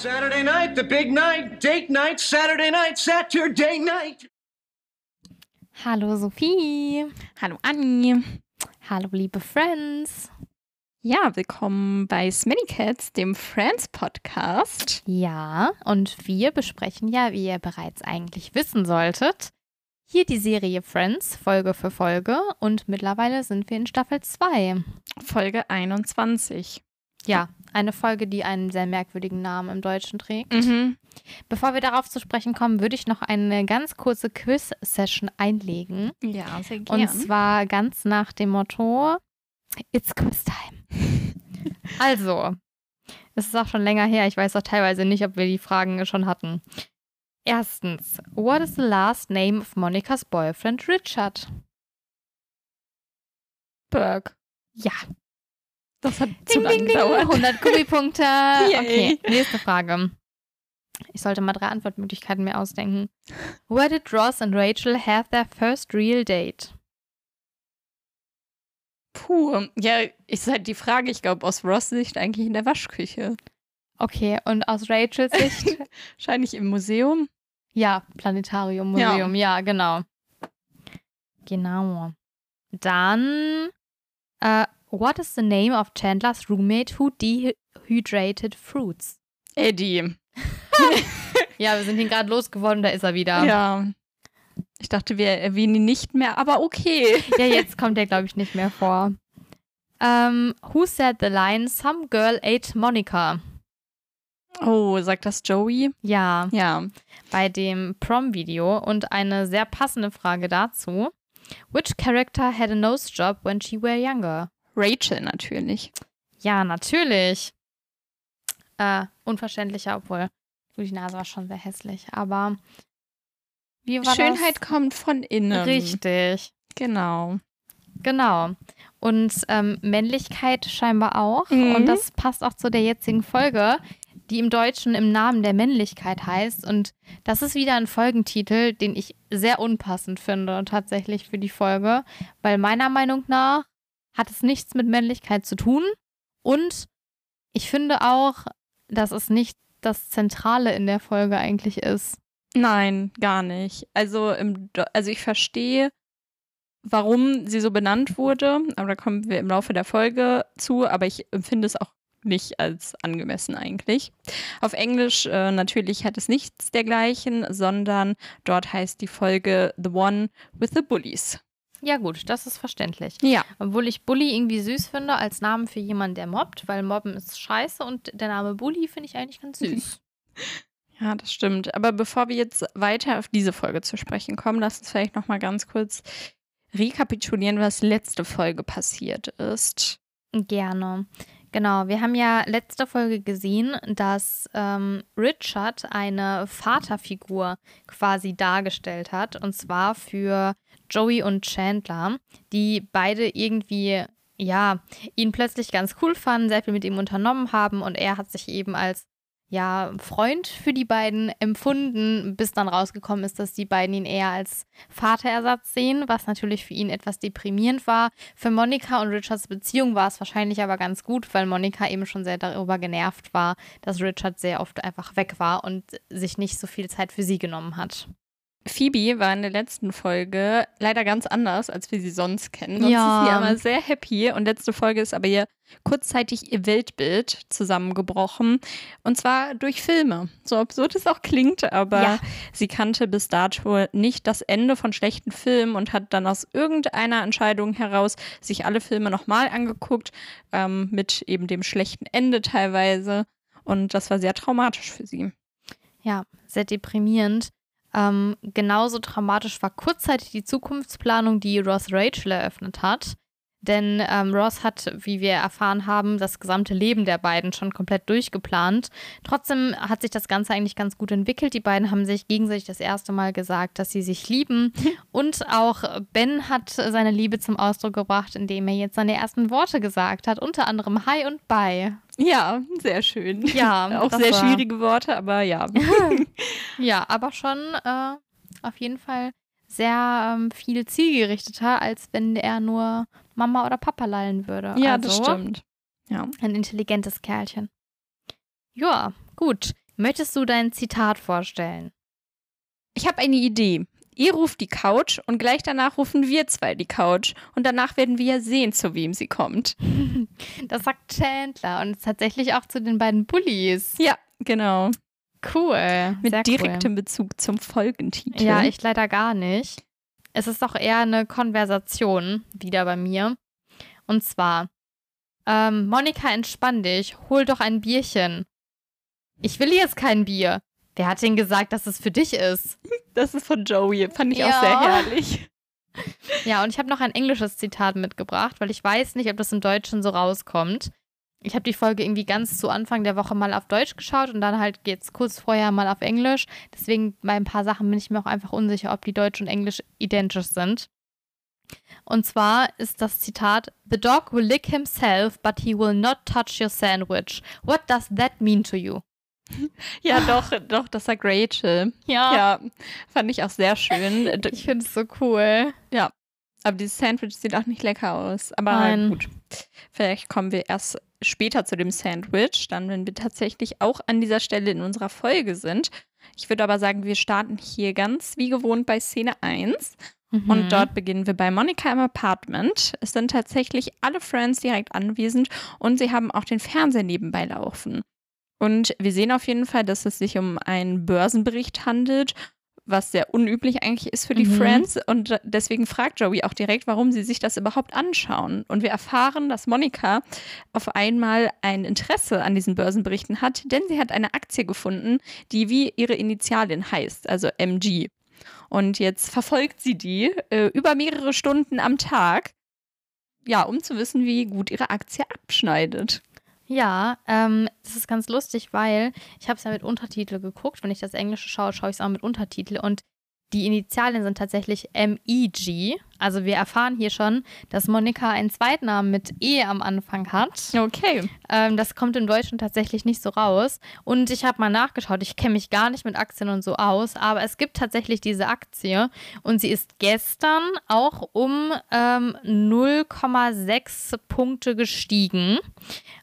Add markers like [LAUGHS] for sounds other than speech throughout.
Saturday night, the big night, date night, Saturday night, Saturday night. Hallo Sophie. Hallo Anni. Hallo liebe Friends. Ja, willkommen bei Smelly Cats, dem Friends Podcast. Ja, und wir besprechen ja, wie ihr bereits eigentlich wissen solltet, hier die Serie Friends Folge für Folge und mittlerweile sind wir in Staffel 2. Folge 21. Ja, eine Folge, die einen sehr merkwürdigen Namen im Deutschen trägt. Mhm. Bevor wir darauf zu sprechen kommen, würde ich noch eine ganz kurze Quiz-Session einlegen. Ja, sehr gerne. Und zwar ganz nach dem Motto: It's Quiz Time. [LAUGHS] also, es ist auch schon länger her. Ich weiß auch teilweise nicht, ob wir die Fragen schon hatten. Erstens, what is the last name of Monikas boyfriend Richard? Burke. Ja. Das hat zu lange gedauert. 100 Gummipunkte. [LAUGHS] Okay, nächste Frage. Ich sollte mal drei Antwortmöglichkeiten mir ausdenken. Where did Ross and Rachel have their first real date? Puh. Ja, ist halt die Frage, ich glaube, aus Ross Sicht eigentlich in der Waschküche. Okay, und aus Rachels Sicht? [LAUGHS] Wahrscheinlich im Museum. ja, Planetarium, Museum, ja, genau. Genau. Dann, äh, what is the name of Chandlers roommate who dehydrated fruits? Eddie. [LAUGHS] Ja, wir sind ihn gerade losgeworden, da ist er wieder. Ja. Ich dachte, wir erwähnen ihn nicht mehr, aber okay. Ja, jetzt kommt er, glaube ich, nicht mehr vor. Ähm, who said the line, some girl ate Monica? Oh, sagt das Joey? Ja, Ja. bei dem Prom-Video und eine sehr passende Frage dazu. Which character had a nose job when she were younger? Rachel natürlich. Ja, natürlich. Äh, unverständlicher, obwohl die Nase war schon sehr hässlich, aber wie war Schönheit kommt von innen. das? Richtig, Genau. genau. Und ähm, Männlichkeit scheinbar auch. Mhm. Und das passt auch zu der jetzigen Folge, die im Deutschen im Namen der Männlichkeit heißt. Und das ist wieder ein Folgentitel, den ich sehr unpassend finde, tatsächlich für die Folge, weil meiner Meinung nach hat es nichts mit Männlichkeit zu tun. Und ich finde auch, dass es nicht das Zentrale in der Folge eigentlich ist. Nein, gar nicht. Also, im, also ich verstehe, warum sie so benannt wurde, aber da kommen wir im Laufe der Folge zu, aber ich empfinde es auch nicht als angemessen eigentlich. Auf Englisch äh, natürlich hat es nichts dergleichen, sondern dort heißt die Folge The One with the Bullies. Ja, gut, das ist verständlich. Ja. Obwohl ich Bully irgendwie süß finde als Namen für jemanden, der mobbt, weil Mobben ist scheiße und der Name Bully finde ich eigentlich ganz süß. [LAUGHS] Ja, das stimmt. Aber bevor wir jetzt weiter auf diese Folge zu sprechen kommen, lass uns vielleicht noch mal ganz kurz rekapitulieren, was letzte Folge passiert ist. Gerne. Genau, wir haben ja letzte Folge gesehen, dass ähm, Richard eine Vaterfigur quasi dargestellt hat, und zwar für Joey und Chandler, die beide irgendwie, ja, ihn plötzlich ganz cool fanden, sehr viel mit ihm unternommen haben und er hat sich eben als ja, Freund für die beiden empfunden, bis dann rausgekommen ist, dass die beiden ihn eher als Vaterersatz sehen, was natürlich für ihn etwas deprimierend war. Für Monika und Richards Beziehung war es wahrscheinlich aber ganz gut, weil Monika eben schon sehr darüber genervt war, dass Richard sehr oft einfach weg war und sich nicht so viel Zeit für sie genommen hat. Phoebe war in der letzten Folge leider ganz anders, als wir sie sonst kennen. Sonst Ja. ist sie immer sehr happy und letzte Folge ist aber ihr kurzzeitig ihr Weltbild zusammengebrochen. Und zwar durch Filme. So absurd es auch klingt, aber Ja. sie kannte bis dato nicht das Ende von schlechten Filmen und hat dann aus irgendeiner Entscheidung heraus sich alle Filme nochmal angeguckt, ähm, mit eben dem schlechten Ende teilweise. Und das war sehr traumatisch für sie. Ja, sehr deprimierend. Ähm, genauso traumatisch war kurzzeitig die Zukunftsplanung, die Ross Rachel eröffnet hat. Denn ähm, Ross hat, wie wir erfahren haben, das gesamte Leben der beiden schon komplett durchgeplant. Trotzdem hat sich das Ganze eigentlich ganz gut entwickelt. Die beiden haben sich gegenseitig das erste Mal gesagt, dass sie sich lieben. [LAUGHS] Und auch Ben hat seine Liebe zum Ausdruck gebracht, indem er jetzt seine ersten Worte gesagt hat. Unter anderem Hi und Bye. Ja, sehr schön. Ja, [LAUGHS] Auch sehr war- schwierige Worte, aber ja. [LAUGHS] Ja, aber schon äh, auf jeden Fall sehr ähm, viel zielgerichteter, als wenn er nur Mama oder Papa lallen würde. Ja, also, das stimmt. Ja. Ein intelligentes Kerlchen. Ja, gut. Möchtest du dein Zitat vorstellen? Ich habe eine Idee. Ihr ruft die Couch und gleich danach rufen wir zwei die Couch. Und danach werden wir ja sehen, zu wem sie kommt. [LAUGHS] Das sagt Chandler und tatsächlich auch zu den beiden Bullies. Ja, genau. Cool. Mit direktem Bezug zum Folgentitel. Cool. Ja, ich leider gar nicht. Es ist doch eher eine Konversation wieder bei mir. Und zwar, ähm, Monika, entspann dich, hol doch ein Bierchen. Ich will jetzt kein Bier. Wer hat denn gesagt, dass es für dich ist? Das ist von Joey. Fand ich Ja. auch sehr herrlich. Ja, und ich habe noch ein englisches Zitat mitgebracht, weil ich weiß nicht, ob das im Deutschen so rauskommt. Ich habe die Folge irgendwie ganz zu Anfang der Woche mal auf Deutsch geschaut und dann halt geht's kurz vorher mal auf Englisch. Deswegen bei ein paar Sachen bin ich mir auch einfach unsicher, ob die Deutsch und Englisch identisch sind. Und zwar ist das Zitat: The dog will lick himself, but he will not touch your sandwich. What does that mean to you? [LAUGHS] Ja, doch, doch, das sagt Rachel. Ja, fand ich auch sehr schön. [LAUGHS] Ich finde es so cool. Aber dieses Sandwich sieht auch nicht lecker aus. Aber Nein. gut. Vielleicht kommen wir erst später zu dem Sandwich, dann, wenn wir tatsächlich auch an dieser Stelle in unserer Folge sind. Ich würde aber sagen, wir starten hier ganz wie gewohnt bei Szene 1. Mhm. Und dort beginnen wir bei Monika im Apartment. Es sind tatsächlich alle Friends direkt anwesend und sie haben auch den Fernseher nebenbei laufen. Und wir sehen auf jeden Fall, dass es sich um einen Börsenbericht handelt, was sehr unüblich eigentlich ist für die Mhm. Friends. Und deswegen fragt Joey auch direkt, warum sie sich das überhaupt anschauen. Und wir erfahren, dass Monika auf einmal ein Interesse an diesen Börsenberichten hat, denn sie hat eine Aktie gefunden, die wie ihre Initialien heißt, also MG. Und jetzt verfolgt sie die äh, über mehrere Stunden am Tag, ja, um zu wissen, wie gut ihre Aktie abschneidet. Ja, ähm, das ist ganz lustig, weil ich habe es ja mit Untertitel geguckt. Wenn ich das Englische schaue, schaue ich es auch mit Untertitel. Und die Initialien sind tatsächlich MEG. Also wir erfahren hier schon, dass Monika einen Zweitnamen mit E am Anfang hat. Okay. Ähm, das kommt im Deutschen tatsächlich nicht so raus. Und ich habe mal nachgeschaut, ich kenne mich gar nicht mit Aktien und so aus, aber es gibt tatsächlich diese Aktie und sie ist gestern auch um ähm, 0,6 Punkte gestiegen.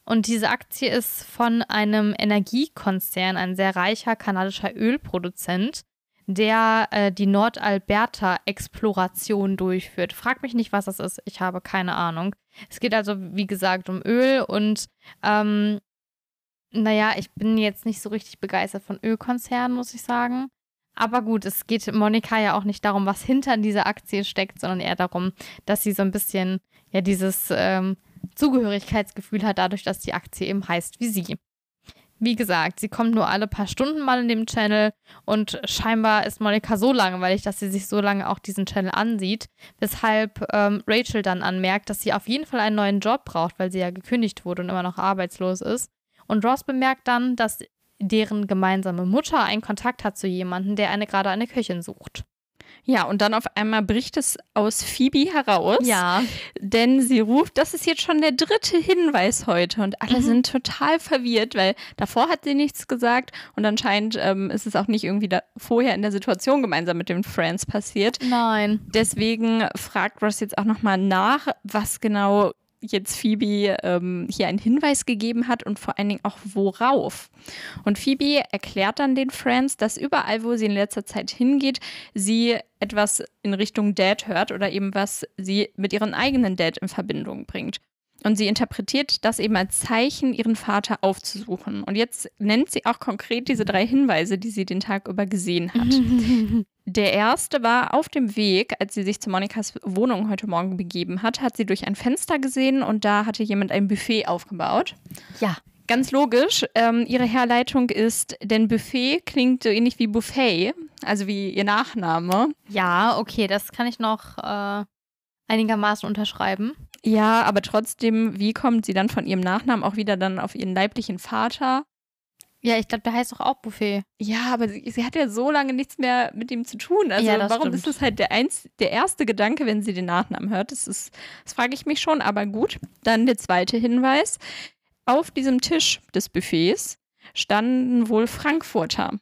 Und diese Aktie ist von einem Energiekonzern, ein sehr reicher kanadischer Ölproduzent, der äh, die Nordalberta-Exploration durchführt. Frag mich nicht, was das ist. Ich habe keine Ahnung. Es geht also, wie gesagt, um Öl und ähm, naja, ich bin jetzt nicht so richtig begeistert von Ölkonzernen, muss ich sagen. Aber gut, es geht Monika ja auch nicht darum, was hinter dieser Aktie steckt, sondern eher darum, dass sie so ein bisschen ja dieses ähm, Zugehörigkeitsgefühl hat, dadurch, dass die Aktie eben heißt wie sie. Wie gesagt, sie kommt nur alle paar Stunden mal in dem Channel und scheinbar ist Monika so langweilig, dass sie sich so lange auch diesen Channel ansieht, weshalb ähm, Rachel dann anmerkt, dass sie auf jeden Fall einen neuen Job braucht, weil sie ja gekündigt wurde und immer noch arbeitslos ist. Und Ross bemerkt dann, dass deren gemeinsame Mutter einen Kontakt hat zu jemandem, der eine gerade eine Köchin sucht. Ja, und dann auf einmal bricht es aus Phoebe heraus. Ja. Denn sie ruft, das ist jetzt schon der dritte Hinweis heute und alle Mhm. sind total verwirrt, weil davor hat sie nichts gesagt und anscheinend ähm, ist es auch nicht irgendwie da vorher in der Situation gemeinsam mit den Friends passiert. Nein. Deswegen fragt Ross jetzt auch nochmal nach, was genau jetzt Phoebe ähm, hier einen Hinweis gegeben hat und vor allen Dingen auch worauf. Und Phoebe erklärt dann den Friends, dass überall, wo sie in letzter Zeit hingeht, sie etwas in Richtung Dad hört oder eben was sie mit ihrem eigenen Dad in Verbindung bringt. Und sie interpretiert das eben als Zeichen, ihren Vater aufzusuchen. Und jetzt nennt sie auch konkret diese drei Hinweise, die sie den Tag über gesehen hat. [LAUGHS] Der erste war auf dem Weg, als sie sich zu Monikas Wohnung heute Morgen begeben hat, hat sie durch ein Fenster gesehen und da hatte jemand ein Buffet aufgebaut. Ja. Ganz logisch, ähm, ihre Herleitung ist, denn Buffet klingt so ähnlich wie Buffet, also wie ihr Nachname. Ja, okay, das kann ich noch äh, einigermaßen unterschreiben. Ja, aber trotzdem, wie kommt sie dann von ihrem Nachnamen auch wieder dann auf ihren leiblichen Vater? Ja, ich glaube, der heißt doch auch Buffet. Ja, aber sie, sie hat ja so lange nichts mehr mit ihm zu tun. Also Ja, warum stimmt. ist das halt der, eins, der erste Gedanke, wenn sie den Nachnamen hört? Das, ist, das frage ich mich schon, aber gut. Dann der zweite Hinweis. Auf diesem Tisch des Buffets standen wohl Frankfurter.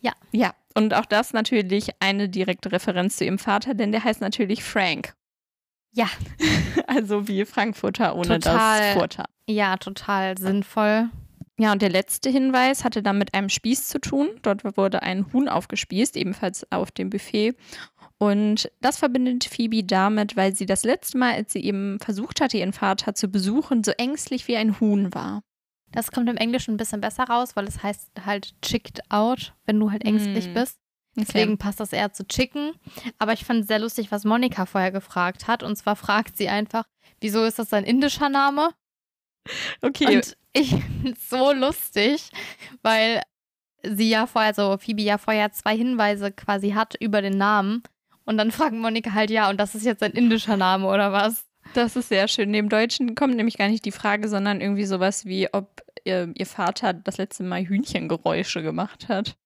Ja. Ja, und auch das natürlich eine direkte Referenz zu ihrem Vater, denn der heißt natürlich Frank. Ja. [LAUGHS] Also wie Frankfurter ohne Total. das Furter. Ja, total sinnvoll. Ja, und der letzte Hinweis hatte dann mit einem Spieß zu tun. Dort wurde ein Huhn aufgespießt, ebenfalls auf dem Buffet. Und das verbindet Phoebe damit, weil sie das letzte Mal, als sie eben versucht hatte, ihren Vater zu besuchen, so ängstlich wie ein Huhn war. Das kommt im Englischen ein bisschen besser raus, weil es heißt halt chicked out, wenn du halt ängstlich Mm. bist. Deswegen passt das eher zu chicken. Aber ich fand es sehr lustig, was Monika vorher gefragt hat. Und zwar fragt sie einfach, wieso ist das ein indischer Name? Okay. Und ich finde es so lustig, weil sie ja vorher, so Phoebe ja vorher zwei Hinweise quasi hat über den Namen. Und dann fragt Monika halt, ja, und das ist jetzt ein indischer Name oder was? Das ist sehr schön. Neben Deutschen kommt nämlich gar nicht die Frage, sondern irgendwie sowas wie, ob ihr, ihr Vater das letzte Mal Hühnchengeräusche gemacht hat.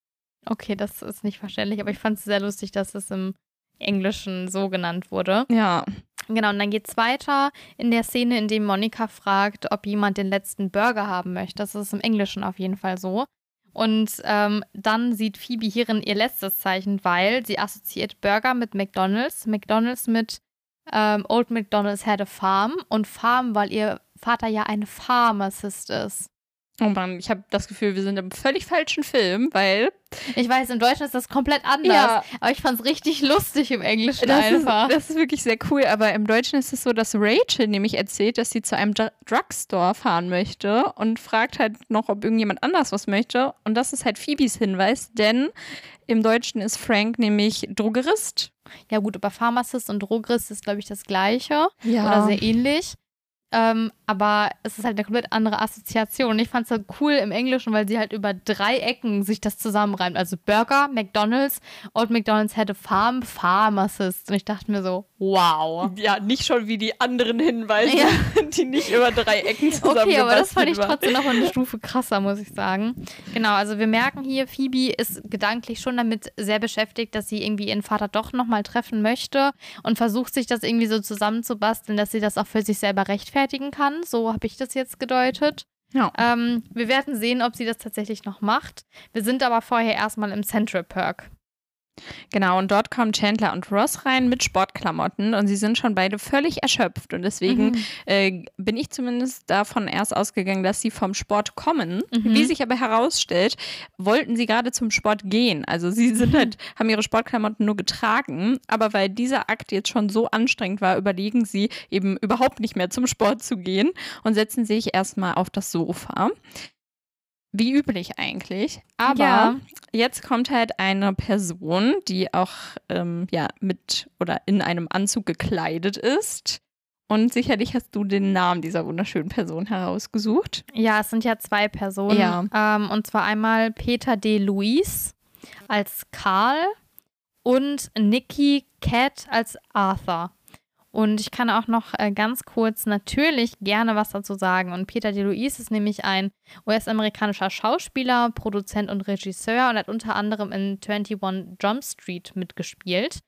Okay, das ist nicht verständlich, aber ich fand es sehr lustig, dass es im Englischen so genannt wurde. Ja. Genau, und dann geht es weiter in der Szene, in dem Monika fragt, ob jemand den letzten Burger haben möchte. Das ist im Englischen auf jeden Fall so. Und ähm, dann sieht Phoebe hierin ihr letztes Zeichen, weil sie assoziiert Burger mit McDonald's, McDonald's mit ähm, Old McDonald's had a farm und Farm, weil ihr Vater ja ein Pharmacist ist. Oh Mann, ich habe das Gefühl, wir sind im völlig falschen Film, weil Ich weiß, im Deutschen ist das komplett anders, Ja. aber ich fand es richtig lustig im Englischen das ist, einfach. das ist wirklich sehr cool. Aber im Deutschen ist es so, dass Rachel nämlich erzählt, dass sie zu einem Dr Drugstore fahren möchte und fragt halt noch, ob irgendjemand anders was möchte. Und das ist halt Phoebes Hinweis, denn im Deutschen ist Frank nämlich Drogerist. Ja gut, aber Pharmacist und Drogrist ist, glaube ich, das gleiche Ja. oder sehr ähnlich. Ähm, aber es ist halt eine komplett andere Assoziation. Und ich fand es so cool im Englischen, weil sie halt über drei Ecken sich das zusammenreimt. Also Burger, McDonalds, Old McDonalds had a farm, Pharmacist. Und ich dachte mir so, wow. Ja, nicht schon wie die anderen Hinweise, Ja. [LAUGHS] die nicht über drei Ecken zusammen Okay, aber das fand ich trotzdem noch eine [LAUGHS] Stufe krasser, muss ich sagen. Genau, also wir merken hier, Phoebe ist gedanklich schon damit sehr beschäftigt, dass sie irgendwie ihren Vater doch nochmal treffen möchte und versucht sich das irgendwie so zusammenzubasteln, dass sie das auch für sich selber rechtfertigen kann. So habe ich das jetzt gedeutet. Ja. Ähm, wir werden sehen, ob sie das tatsächlich noch macht. Wir sind aber vorher erstmal im Central Perk. Genau, und dort kommen Chandler und Ross rein mit Sportklamotten und sie sind schon beide völlig erschöpft. Und deswegen Mhm. äh, bin ich zumindest davon erst ausgegangen, dass sie vom Sport kommen. Mhm. Wie sich aber herausstellt, wollten sie gerade zum Sport gehen. Also sie sind [LAUGHS] halt, haben ihre Sportklamotten nur getragen, aber weil dieser Akt jetzt schon so anstrengend war, überlegen sie eben überhaupt nicht mehr zum Sport zu gehen und setzen sich erstmal auf das Sofa. Wie üblich eigentlich. Aber Ja. jetzt kommt halt eine Person, die auch ähm, ja, mit oder in einem Anzug gekleidet ist. Und sicherlich hast du den Namen dieser wunderschönen Person herausgesucht. Ja, es sind ja zwei Personen. Ja. Ähm, und zwar einmal Peter D. Luis als Karl und Nikki Cat als Arthur. Und ich kann auch noch äh, ganz kurz natürlich gerne was dazu sagen. Und Peter D. Luis ist nämlich ein US-amerikanischer Schauspieler, Produzent und Regisseur und hat unter anderem in 21 Jump Street mitgespielt.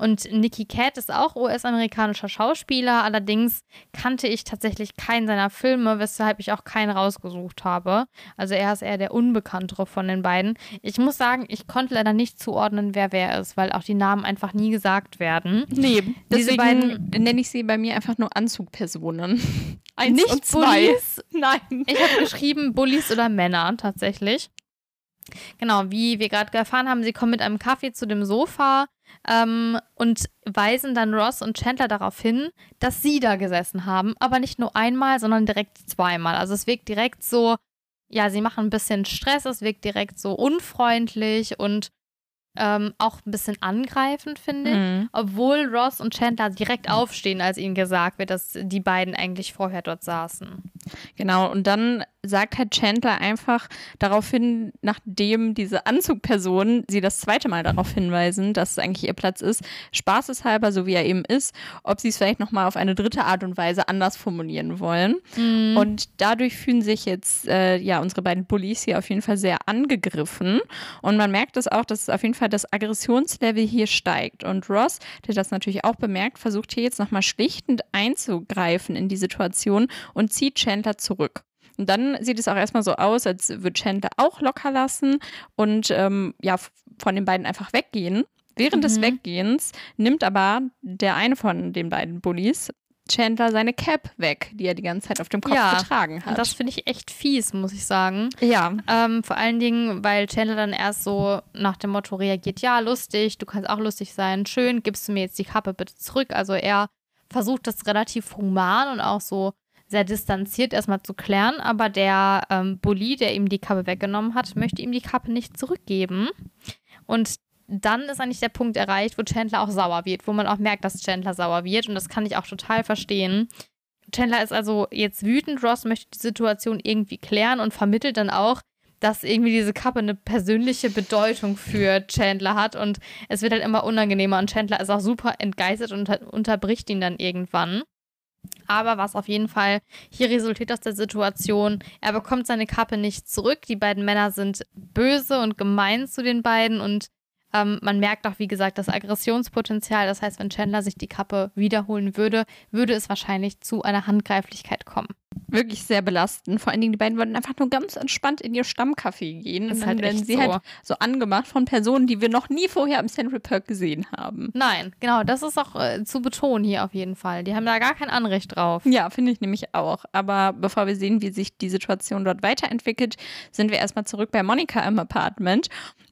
Und Nicky Cat ist auch US-amerikanischer Schauspieler, allerdings kannte ich tatsächlich keinen seiner Filme, weshalb ich auch keinen rausgesucht habe. Also er ist eher der unbekanntere von den beiden. Ich muss sagen, ich konnte leider nicht zuordnen, wer wer ist, weil auch die Namen einfach nie gesagt werden. Nee, Diese deswegen beiden- nenne ich sie bei mir einfach nur Anzugpersonen. [LAUGHS] Eins Nicht und zwei. Bullies. [LAUGHS] Nein. Ich habe geschrieben Bullies oder Männer tatsächlich. Genau, wie wir gerade erfahren haben, sie kommen mit einem Kaffee zu dem Sofa ähm, und weisen dann Ross und Chandler darauf hin, dass sie da gesessen haben, aber nicht nur einmal, sondern direkt zweimal. Also es wirkt direkt so, ja, sie machen ein bisschen Stress, es wirkt direkt so unfreundlich und ähm, auch ein bisschen angreifend, finde ich. Mhm. Obwohl Ross und Chandler direkt aufstehen, als ihnen gesagt wird, dass die beiden eigentlich vorher dort saßen. Genau, und dann sagt halt Chandler einfach daraufhin, nachdem diese Anzugpersonen sie das zweite Mal darauf hinweisen, dass es eigentlich ihr Platz ist, spaßeshalber, so wie er eben ist, ob sie es vielleicht nochmal auf eine dritte Art und Weise anders formulieren wollen. Mhm. Und dadurch fühlen sich jetzt äh, ja unsere beiden Bullies hier auf jeden Fall sehr angegriffen. Und man merkt es auch, dass auf jeden Fall das Aggressionslevel hier steigt. Und Ross, der das natürlich auch bemerkt, versucht hier jetzt nochmal schlichtend einzugreifen in die Situation und zieht Chandler zurück. Und dann sieht es auch erstmal so aus, als würde Chandler auch locker lassen und ähm, ja, von den beiden einfach weggehen. Während des Mhm. Weggehens nimmt aber der eine von den beiden Bullies Chandler seine Cap weg, die er die ganze Zeit auf dem Kopf Ja, getragen hat. Das finde ich echt fies, muss ich sagen. ja, Ähm, vor allen Dingen, weil Chandler dann erst so nach dem Motto reagiert, ja, lustig, du kannst auch lustig sein, schön, gibst du mir jetzt die Kappe bitte zurück. Also er versucht das relativ human und auch so sehr distanziert erstmal zu klären, aber der ähm, Bully, der ihm die Kappe weggenommen hat, möchte ihm die Kappe nicht zurückgeben. Und dann ist eigentlich der Punkt erreicht, wo Chandler auch sauer wird, wo man auch merkt, dass Chandler sauer wird und das kann ich auch total verstehen. Chandler ist also jetzt wütend, Ross möchte die Situation irgendwie klären und vermittelt dann auch, dass irgendwie diese Kappe eine persönliche Bedeutung für Chandler hat und es wird halt immer unangenehmer und Chandler ist auch super entgeistert und unter unterbricht ihn dann irgendwann. Aber was auf jeden Fall hier resultiert aus der Situation, er bekommt seine Kappe nicht zurück. Die beiden Männer sind böse und gemein zu den beiden und ähm, man merkt auch, wie gesagt, das Aggressionspotenzial. Das heißt, wenn Chandler sich die Kappe wiederholen würde, würde es wahrscheinlich zu einer Handgreiflichkeit kommen. Wirklich sehr belastend. Vor allen Dingen, die beiden wollten einfach nur ganz entspannt in ihr Stammcafé gehen. Ist und halt dann werden echt sie so. halt so angemacht von Personen, die wir noch nie vorher im Central Park gesehen haben. Nein, genau, das ist auch äh, zu betonen hier auf jeden Fall. Die haben da gar kein Anrecht drauf. Ja, finde ich nämlich auch. Aber bevor wir sehen, wie sich die Situation dort weiterentwickelt, sind wir erstmal zurück bei Monika im Apartment.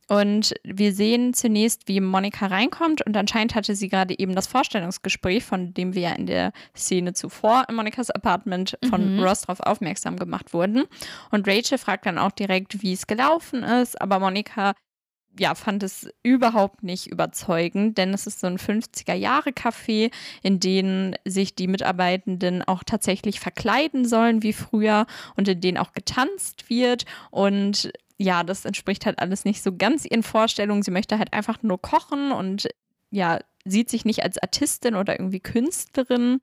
Und wir sehen zunächst, wie Monika reinkommt und anscheinend hatte sie gerade eben das Vorstellungsgespräch, von dem wir ja in der Szene zuvor in Monikas Apartment von Mhm. Ross darauf aufmerksam gemacht wurden. Und Rachel fragt dann auch direkt, wie es gelaufen ist, aber Monika ja, fand es überhaupt nicht überzeugend, denn es ist so ein 50er-Jahre-Café, in denen sich die Mitarbeitenden auch tatsächlich verkleiden sollen wie früher und in denen auch getanzt wird. Und ja, das entspricht halt alles nicht so ganz ihren Vorstellungen. Sie möchte halt einfach nur kochen und ja, sieht sich nicht als Artistin oder irgendwie Künstlerin.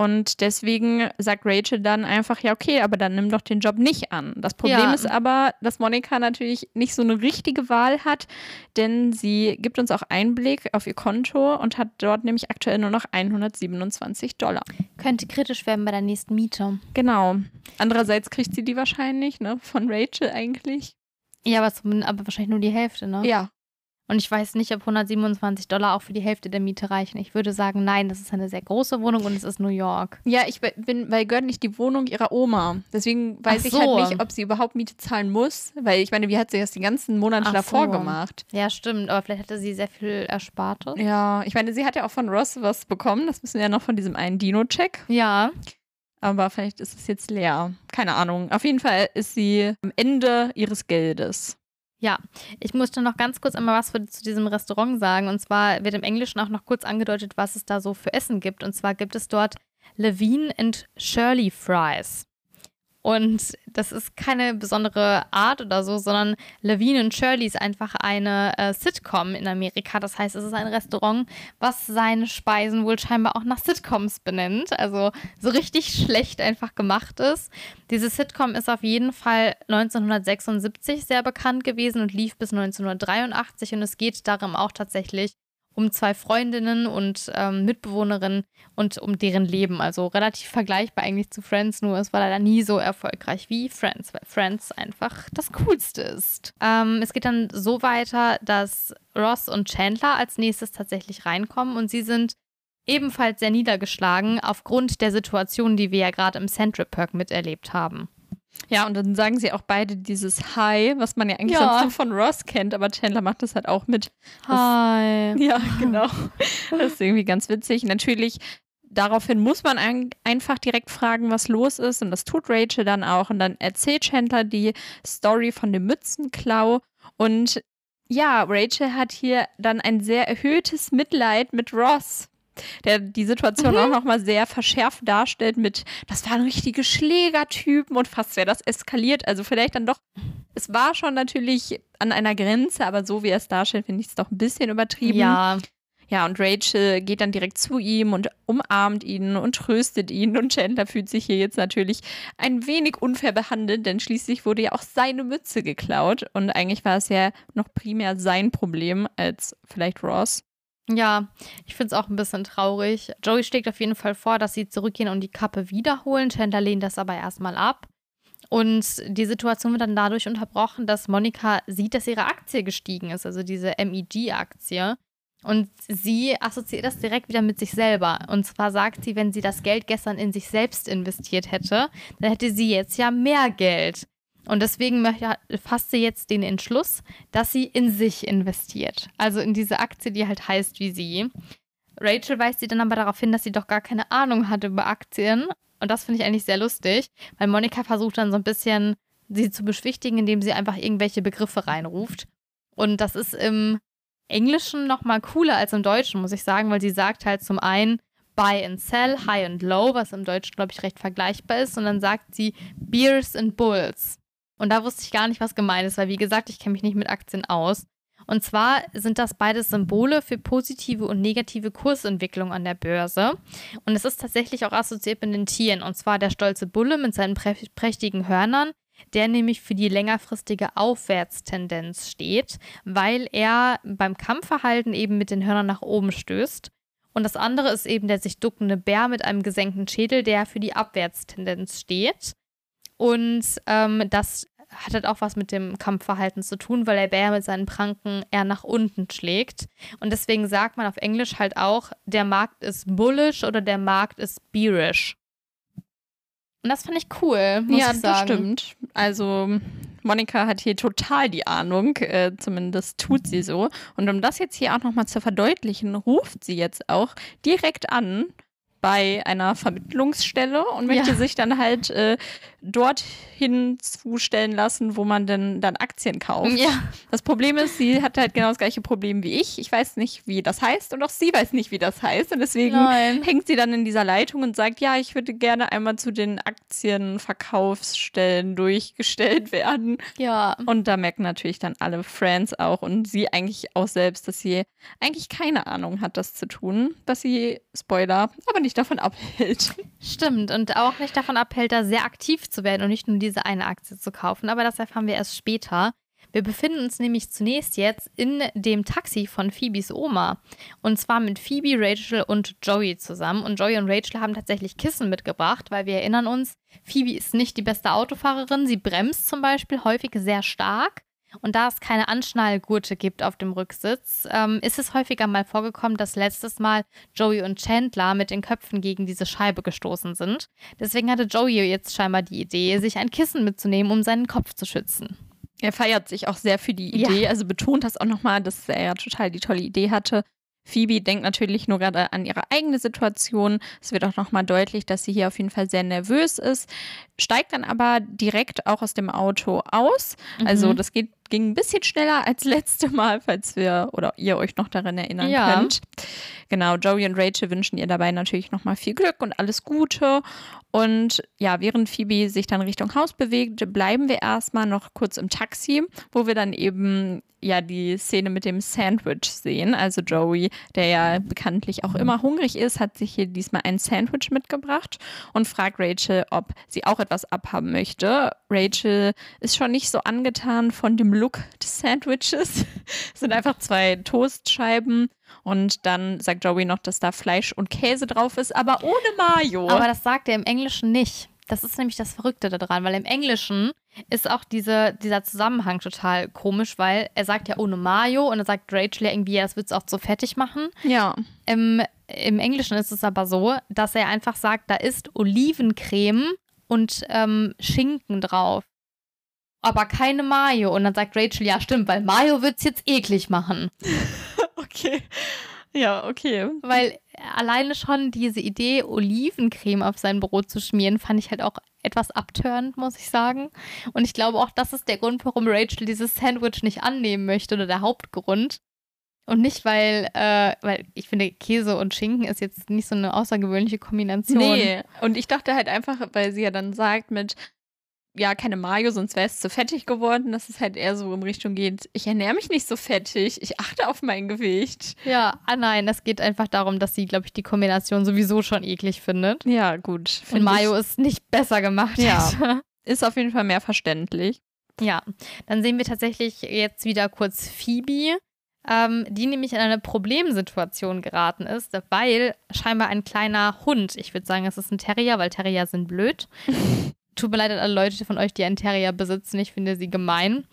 Und deswegen sagt Rachel dann einfach, ja, okay, aber dann nimm doch den Job nicht an. Das Problem Ja. ist aber, dass Monika natürlich nicht so eine richtige Wahl hat, denn sie gibt uns auch Einblick auf ihr Konto und hat dort nämlich aktuell nur noch 127 Dollar. Könnte kritisch werden bei der nächsten Miete. Genau. Andererseits kriegt sie die wahrscheinlich, ne, von Rachel eigentlich. Ja, aber, zum, aber wahrscheinlich nur die Hälfte, ne? Ja. Und ich weiß nicht, ob 127 Dollar auch für die Hälfte der Miete reichen. Ich würde sagen, nein, das ist eine sehr große Wohnung und es ist New York. Ja, ich bin, weil gehört nicht die Wohnung ihrer Oma. Deswegen weiß Ach ich so. halt nicht, ob sie überhaupt Miete zahlen muss, weil ich meine, wie hat sie das die ganzen Monate Ach davor so. gemacht? Ja, stimmt, aber vielleicht hatte sie sehr viel Erspartes. Ja, ich meine, sie hat ja auch von Ross was bekommen. Das müssen wir ja noch von diesem einen Dino-Check. Ja, Aber vielleicht ist es jetzt leer. Keine Ahnung. Auf jeden Fall ist sie am Ende ihres Geldes. Ich musste noch ganz kurz einmal was zu diesem Restaurant sagen. Und zwar wird im Englischen auch noch kurz angedeutet, was es da so für Essen gibt. Und zwar gibt es dort Levine and Shirley Fries. Und das ist keine besondere Art oder so, sondern Levine und Shirley ist einfach eine äh, Sitcom in Amerika. Das heißt, es ist ein Restaurant, was seine Speisen wohl scheinbar auch nach Sitcoms benennt. Also so richtig [LAUGHS] schlecht einfach gemacht ist. Diese Sitcom ist auf jeden Fall 1976 sehr bekannt gewesen und lief bis 1983 und es geht darum auch tatsächlich um zwei Freundinnen und ähm, Mitbewohnerinnen und um deren Leben. Also relativ vergleichbar eigentlich zu Friends, nur es war leider nie so erfolgreich wie Friends, weil Friends einfach das Coolste ist. Ähm, es geht dann so weiter, dass Ross und Chandler als nächstes tatsächlich reinkommen und sie sind ebenfalls sehr niedergeschlagen aufgrund der Situation, die wir ja gerade im Central Park miterlebt haben. Ja, und dann sagen sie auch beide dieses Hi, was man ja eigentlich Ja. sonst nur von Ross kennt, aber Chandler macht das halt auch mit. Das- Hi. [LAUGHS] Ja, genau. Das ist irgendwie ganz witzig. Natürlich, daraufhin muss man ein, einfach direkt fragen, was los ist. Und das tut Rachel dann auch. Und dann erzählt Chandler die Story von dem Mützenklau. Und ja, Rachel hat hier dann ein sehr erhöhtes Mitleid mit Ross. Der die Situation auch nochmal sehr verschärft darstellt mit, das waren richtige Schlägertypen und fast wäre das eskaliert. Also vielleicht dann doch, es war schon natürlich an einer Grenze, aber so wie er es darstellt, finde ich es doch ein bisschen übertrieben. Ja, Ja, und Rachel geht dann direkt zu ihm und umarmt ihn und tröstet ihn. Und Chandler fühlt sich hier jetzt natürlich ein wenig unfair behandelt, denn schließlich wurde ja auch seine Mütze geklaut. Und eigentlich war es ja noch primär sein Problem als vielleicht Ross. Ja, ich finde es auch ein bisschen traurig. Joey schlägt auf jeden Fall vor, dass sie zurückgehen und die Kappe wiederholen. Chandler lehnt das aber erstmal ab. Und die Situation wird dann dadurch unterbrochen, dass Monika sieht, dass ihre Aktie gestiegen ist, also diese MEG-Aktie. Und sie assoziiert das direkt wieder mit sich selber. Und zwar sagt sie, wenn sie das Geld gestern in sich selbst investiert hätte, dann hätte sie jetzt ja mehr Geld. Und deswegen fasst sie jetzt den Entschluss, dass sie in sich investiert. Also in diese Aktie, die halt heißt wie sie. Rachel weist sie dann aber darauf hin, dass sie doch gar keine Ahnung hat über Aktien. Und das finde ich eigentlich sehr lustig, weil Monika versucht dann so ein bisschen sie zu beschwichtigen, indem sie einfach irgendwelche Begriffe reinruft. Und das ist im Englischen noch mal cooler als im Deutschen, muss ich sagen, weil sie sagt halt zum einen Buy and Sell, High and Low, was im Deutschen, glaube ich, recht vergleichbar ist. Und dann sagt sie Beers and Bulls. Und da wusste ich gar nicht, was gemeint ist, weil wie gesagt, ich kenne mich nicht mit Aktien aus. Und zwar sind das beides Symbole für positive und negative Kursentwicklung an der Börse. Und es ist tatsächlich auch assoziiert mit den Tieren. Und zwar der stolze Bulle mit seinen prächtigen Hörnern, der nämlich für die längerfristige Aufwärtstendenz steht, weil er beim Kampfverhalten eben mit den Hörnern nach oben stößt. Und das andere ist eben der sich duckende Bär mit einem gesenkten Schädel, der für die Abwärtstendenz steht. Und ähm, das hat halt auch was mit dem Kampfverhalten zu tun, weil der Bär mit seinen Pranken eher nach unten schlägt. Und deswegen sagt man auf Englisch halt auch, der Markt ist bullish oder der Markt ist bearish. Und das fand ich cool, muss ja, ich sagen. Ja, das stimmt. Also Monika hat hier total die Ahnung, äh, zumindest tut sie so. Und um das jetzt hier auch nochmal zu verdeutlichen, ruft sie jetzt auch direkt an bei einer Vermittlungsstelle und möchte ja. sich dann halt äh, dorthin zustellen lassen, wo man denn dann Aktien kauft. Ja. Das Problem ist, sie hat halt genau das gleiche Problem wie ich. Ich weiß nicht, wie das heißt und auch sie weiß nicht, wie das heißt. Und deswegen Nein. hängt sie dann in dieser Leitung und sagt, ja, ich würde gerne einmal zu den Aktienverkaufsstellen durchgestellt werden. Ja. Und da merken natürlich dann alle Friends auch und sie eigentlich auch selbst, dass sie eigentlich keine Ahnung hat, das zu tun, was sie, Spoiler, aber nicht davon abhält. Stimmt. Und auch nicht davon abhält, da sehr aktiv zu werden und nicht nur diese eine Aktie zu kaufen. Aber das erfahren wir erst später. Wir befinden uns nämlich zunächst jetzt in dem Taxi von Phoebes Oma. Und zwar mit Phoebe, Rachel und Joey zusammen. Und Joey und Rachel haben tatsächlich Kissen mitgebracht, weil wir erinnern uns, Phoebe ist nicht die beste Autofahrerin. Sie bremst zum Beispiel häufig sehr stark. Und da es keine Anschnallgurte gibt auf dem Rücksitz, ähm, ist es häufiger mal vorgekommen, dass letztes Mal Joey und Chandler mit den Köpfen gegen diese Scheibe gestoßen sind. Deswegen hatte Joey jetzt scheinbar die Idee, sich ein Kissen mitzunehmen, um seinen Kopf zu schützen. Er feiert sich auch sehr für die Idee, ja. also betont das auch nochmal, dass er ja total die tolle Idee hatte. Phoebe denkt natürlich nur gerade an ihre eigene Situation. Es wird auch nochmal deutlich, dass sie hier auf jeden Fall sehr nervös ist, steigt dann aber direkt auch aus dem Auto aus. Also mhm. Also das geht ging ein bisschen schneller als letzte Mal, falls wir oder ihr euch noch daran erinnern ja. könnt. Genau, Joey und Rachel wünschen ihr dabei natürlich nochmal viel Glück und alles Gute. Und ja, während Phoebe sich dann Richtung Haus bewegt, bleiben wir erstmal noch kurz im Taxi, wo wir dann eben ja die Szene mit dem Sandwich sehen. Also Joey, der ja bekanntlich auch immer hungrig ist, hat sich hier diesmal ein Sandwich mitgebracht und fragt Rachel, ob sie auch etwas abhaben möchte. Rachel ist schon nicht so angetan von dem Look des Sandwiches. [LAUGHS] Es sind einfach zwei Toastscheiben und dann sagt Joey noch, dass da Fleisch und Käse drauf ist, aber ohne Mayo. Aber das sagt er im Englischen nicht. Das ist nämlich das Verrückte daran, weil im Englischen ist auch diese, dieser Zusammenhang total komisch, weil er sagt ja ohne Mayo und dann sagt Rachel ja irgendwie, ja, das wird es auch so fettig machen. Ja. Im, Im Englischen ist es aber so, dass er einfach sagt, da ist Olivencreme und ähm, Schinken drauf aber keine Mayo. Und dann sagt Rachel, ja, stimmt, weil Mayo wird es jetzt eklig machen. [LAUGHS] okay. Ja, okay. Weil alleine schon diese Idee, Olivencreme auf sein Brot zu schmieren, fand ich halt auch etwas abtörend, muss ich sagen. Und ich glaube auch, das ist der Grund, warum Rachel dieses Sandwich nicht annehmen möchte oder der Hauptgrund. Und nicht, weil, äh, weil ich finde, Käse und Schinken ist jetzt nicht so eine außergewöhnliche Kombination. Nee, und ich dachte halt einfach, weil sie ja dann sagt mit, ja, keine Mayo, sonst wäre es zu fettig geworden, dass es halt eher so in Richtung geht, ich ernähre mich nicht so fettig, ich achte auf mein Gewicht. Ja, ah nein, es geht einfach darum, dass sie, glaube ich, die Kombination sowieso schon eklig findet. Ja, gut. Und Mayo ist nicht besser gemacht. Ja, [LAUGHS] ist auf jeden Fall mehr verständlich. Ja, dann sehen wir tatsächlich jetzt wieder kurz Phoebe, ähm, die nämlich in eine Problemsituation geraten ist, weil scheinbar ein kleiner Hund, ich würde sagen, es ist ein Terrier, weil Terrier sind blöd, [LAUGHS] Tut mir leid an alle Leute von euch, die einen Terrier besitzen. Ich finde sie gemein.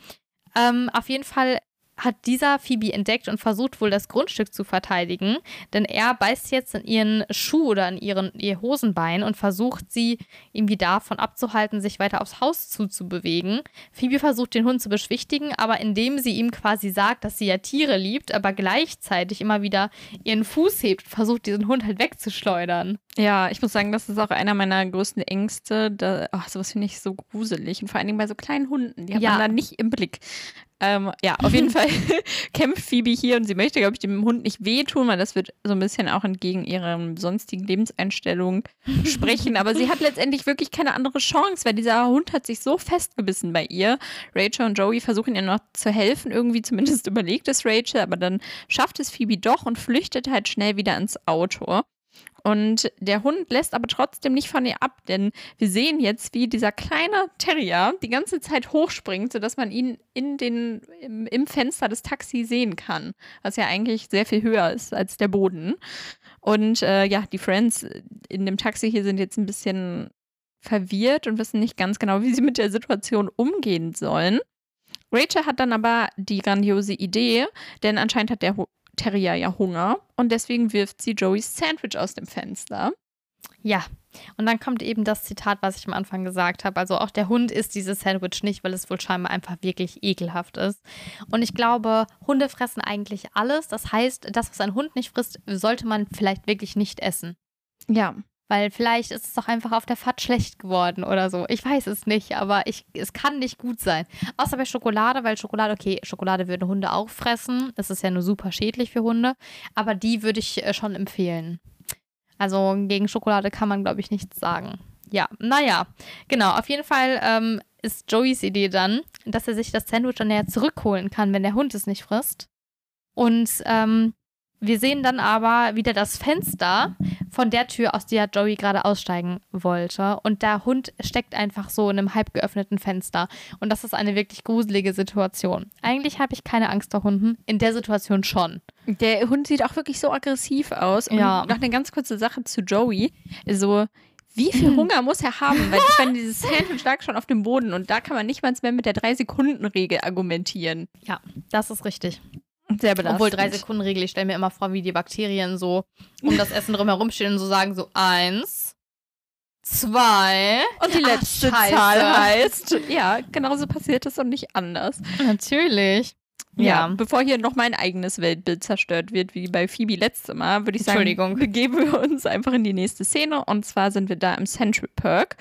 Ähm, auf jeden Fall hat dieser Phoebe entdeckt und versucht wohl das Grundstück zu verteidigen, denn er beißt jetzt in ihren Schuh oder in ihren, ihr Hosenbein und versucht sie irgendwie davon abzuhalten, sich weiter aufs Haus zuzubewegen. Phoebe versucht den Hund zu beschwichtigen, aber indem sie ihm quasi sagt, dass sie ja Tiere liebt, aber gleichzeitig immer wieder ihren Fuß hebt und versucht, diesen Hund halt wegzuschleudern. Ja, ich muss sagen, das ist auch einer meiner größten Ängste. Da, oh, sowas finde ich so gruselig. Und vor allen Dingen bei so kleinen Hunden, die hat Ja. man dann nicht im Blick. Ähm, ja, auf jeden [LAUGHS] Fall [LAUGHS] kämpft Phoebe hier und sie möchte, glaube ich, dem Hund nicht wehtun, weil das wird so ein bisschen auch entgegen ihrer sonstigen Lebenseinstellung [LAUGHS] sprechen. Aber sie hat letztendlich wirklich keine andere Chance, weil dieser Hund hat sich so festgebissen bei ihr. Rachel und Joey versuchen ihr noch zu helfen, irgendwie zumindest überlegt es Rachel, aber dann schafft es Phoebe doch und flüchtet halt schnell wieder ins Auto. Und der Hund lässt aber trotzdem nicht von ihr ab, denn wir sehen jetzt, wie dieser kleine Terrier die ganze Zeit hochspringt, sodass man ihn in den, im, im Fenster des Taxis sehen kann, was ja eigentlich sehr viel höher ist als der Boden. Und äh, ja, die Friends in dem Taxi hier sind jetzt ein bisschen verwirrt und wissen nicht ganz genau, wie sie mit der Situation umgehen sollen. Rachel hat dann aber die grandiose Idee, denn anscheinend hat der Terrier ja Hunger und deswegen wirft sie Joeys Sandwich aus dem Fenster. Ja, und dann kommt eben das Zitat, was ich am Anfang gesagt habe. Also auch der Hund isst dieses Sandwich nicht, weil es wohl scheinbar einfach wirklich ekelhaft ist. Und ich glaube, Hunde fressen eigentlich alles. Das heißt, das, was ein Hund nicht frisst, sollte man vielleicht wirklich nicht essen. Ja, Weil vielleicht ist es doch einfach auf der Fahrt schlecht geworden oder so. Ich weiß es nicht, aber ich, es kann nicht gut sein. Außer bei Schokolade, weil Schokolade, okay, Schokolade würden Hunde auch fressen. Das ist ja nur super schädlich für Hunde. Aber die würde ich äh, schon empfehlen. Also gegen Schokolade kann man, glaube ich, nichts sagen. Ja, naja, genau. Auf jeden Fall ähm, ist Joeys Idee dann, dass er sich das Sandwich dann ja zurückholen kann, wenn der Hund es nicht frisst. Und ähm, wir sehen dann aber wieder das Fenster von der Tür, aus der Joey gerade aussteigen wollte. Und der Hund steckt einfach so in einem halb geöffneten Fenster. Und das ist eine wirklich gruselige Situation. Eigentlich habe ich keine Angst vor Hunden. In der Situation schon. der Hund sieht auch wirklich so aggressiv aus. Und Ja. noch eine ganz kurze Sache zu Joey. So, wie viel [CLEARS THROAT] Hunger muss er haben? Weil ich meine, dieses Sandwich lag schon auf dem Boden und da kann man nicht mal mehr mit der 3-Sekunden-Regel argumentieren. Ja, das ist richtig. Sehr belastend. Obwohl drei Sekunden Regel, ich stelle mir immer vor, wie die Bakterien so um das Essen drumherum stehen und so sagen so eins, zwei. Und die Ach, letzte scheiße. Zahl [LAUGHS] heißt, ja, genauso passiert es und nicht anders. Natürlich. Ja, Ja. bevor hier noch mein eigenes Weltbild zerstört wird, wie bei Phoebe letzte Mal, würde ich sagen, Entschuldigung. begeben wir uns einfach in die nächste Szene. Und zwar sind wir da im Central Park.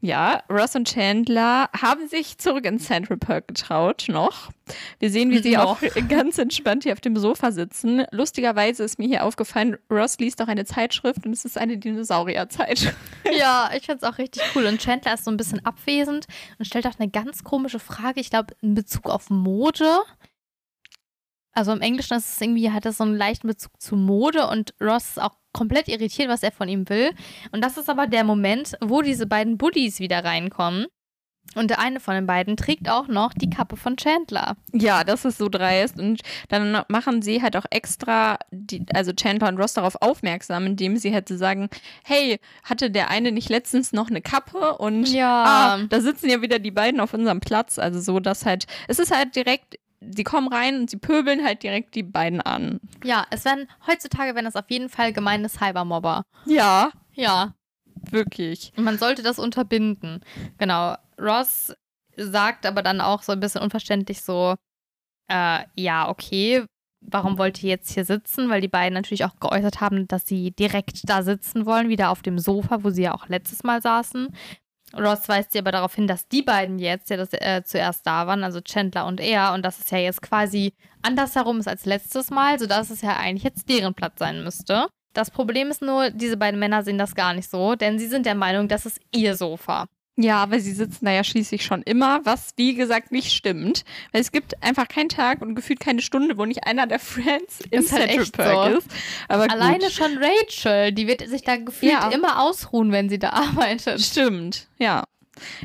Ja, Ross und Chandler haben sich zurück ins Central Park getraut, noch. Wir sehen, wie sie [LAUGHS] Noch. auch [LAUGHS] ganz entspannt hier auf dem Sofa sitzen. Lustigerweise ist mir hier aufgefallen, Ross liest auch eine Zeitschrift und es ist eine Dinosaurierzeitschrift. [LAUGHS] Ja, ich finde es auch richtig cool. Und Chandler ist so ein bisschen abwesend und stellt auch eine ganz komische Frage, ich glaube, in Bezug auf Mode. Also im Englischen ist es irgendwie, hat es so einen leichten Bezug zu Mode und Ross ist auch komplett irritiert, was er von ihm will. Und das ist aber der Moment, wo diese beiden Buddies wieder reinkommen. Und der eine von den beiden trägt auch noch die Kappe von Chandler. Ja, das ist so dreist. Und dann machen sie halt auch extra, die, also Chandler und Ross darauf aufmerksam, indem sie halt so sagen, hey, hatte der eine nicht letztens noch eine Kappe? Und Ja. ah, da sitzen ja wieder die beiden auf unserem Platz. Also so, dass halt, es ist halt direkt, sie kommen rein und sie pöbeln halt direkt die beiden an. Ja, es werden, heutzutage wären das auf jeden Fall gemeine Cybermobber. Ja, Ja, wirklich. Und Man sollte das unterbinden. Genau. Ross sagt aber dann auch so ein bisschen unverständlich so, äh, ja, okay, warum wollt ihr jetzt hier sitzen? Weil die beiden natürlich auch geäußert haben, dass sie direkt da sitzen wollen, wieder auf dem Sofa, wo sie ja auch letztes Mal saßen. Ross weist sie aber darauf hin, dass die beiden jetzt ja das, äh, zuerst da waren, also Chandler und er, und dass es ja jetzt quasi andersherum ist als letztes Mal, sodass es ja eigentlich jetzt deren Platz sein müsste. Das Problem ist nur, diese beiden Männer sehen das gar nicht so, denn sie sind der Meinung, das ist ihr Sofa. Ja, aber sie sitzen da ja schließlich schon immer, was wie gesagt nicht stimmt. Weil es gibt einfach keinen Tag und gefühlt keine Stunde, wo nicht einer der Friends im Ist halt echt so. ist. Aber Alleine gut. schon Rachel, die wird sich da gefühlt Ja. immer ausruhen, wenn sie da arbeitet. Stimmt, ja.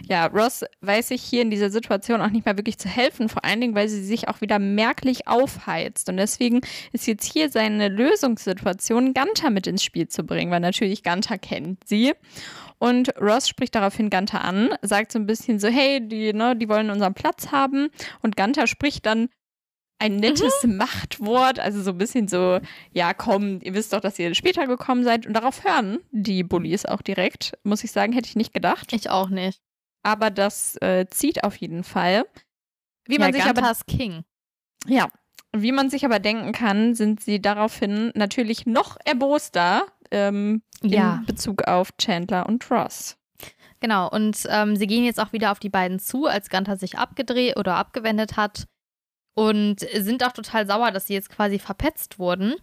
Ja, Ross weiß sich hier in dieser Situation auch nicht mehr wirklich zu helfen, vor allen Dingen, weil sie sich auch wieder merklich aufheizt. Und deswegen ist jetzt hier seine Lösungssituation, Gunther mit ins Spiel zu bringen, weil natürlich Gunther kennt sie. Und Ross spricht daraufhin Gunther an, sagt so ein bisschen so, hey, die, ne, die wollen unseren Platz haben. Und Gunther spricht dann ein nettes Machtwort, also so ein bisschen so, ja, komm, ihr wisst doch, dass ihr später gekommen seid. Und darauf hören die Bullies auch direkt, muss ich sagen, hätte ich nicht gedacht. Ich auch nicht. Aber das äh, zieht auf jeden Fall. Wie ja, man sich aber King. Ja, wie man sich aber denken kann, sind sie daraufhin natürlich noch erboster ähm, Ja. in Bezug auf Chandler und Ross. Genau, und ähm, sie gehen jetzt auch wieder auf die beiden zu, als Gunther sich abgedreht oder abgewendet hat. Und sind auch total sauer, dass sie jetzt quasi verpetzt wurden.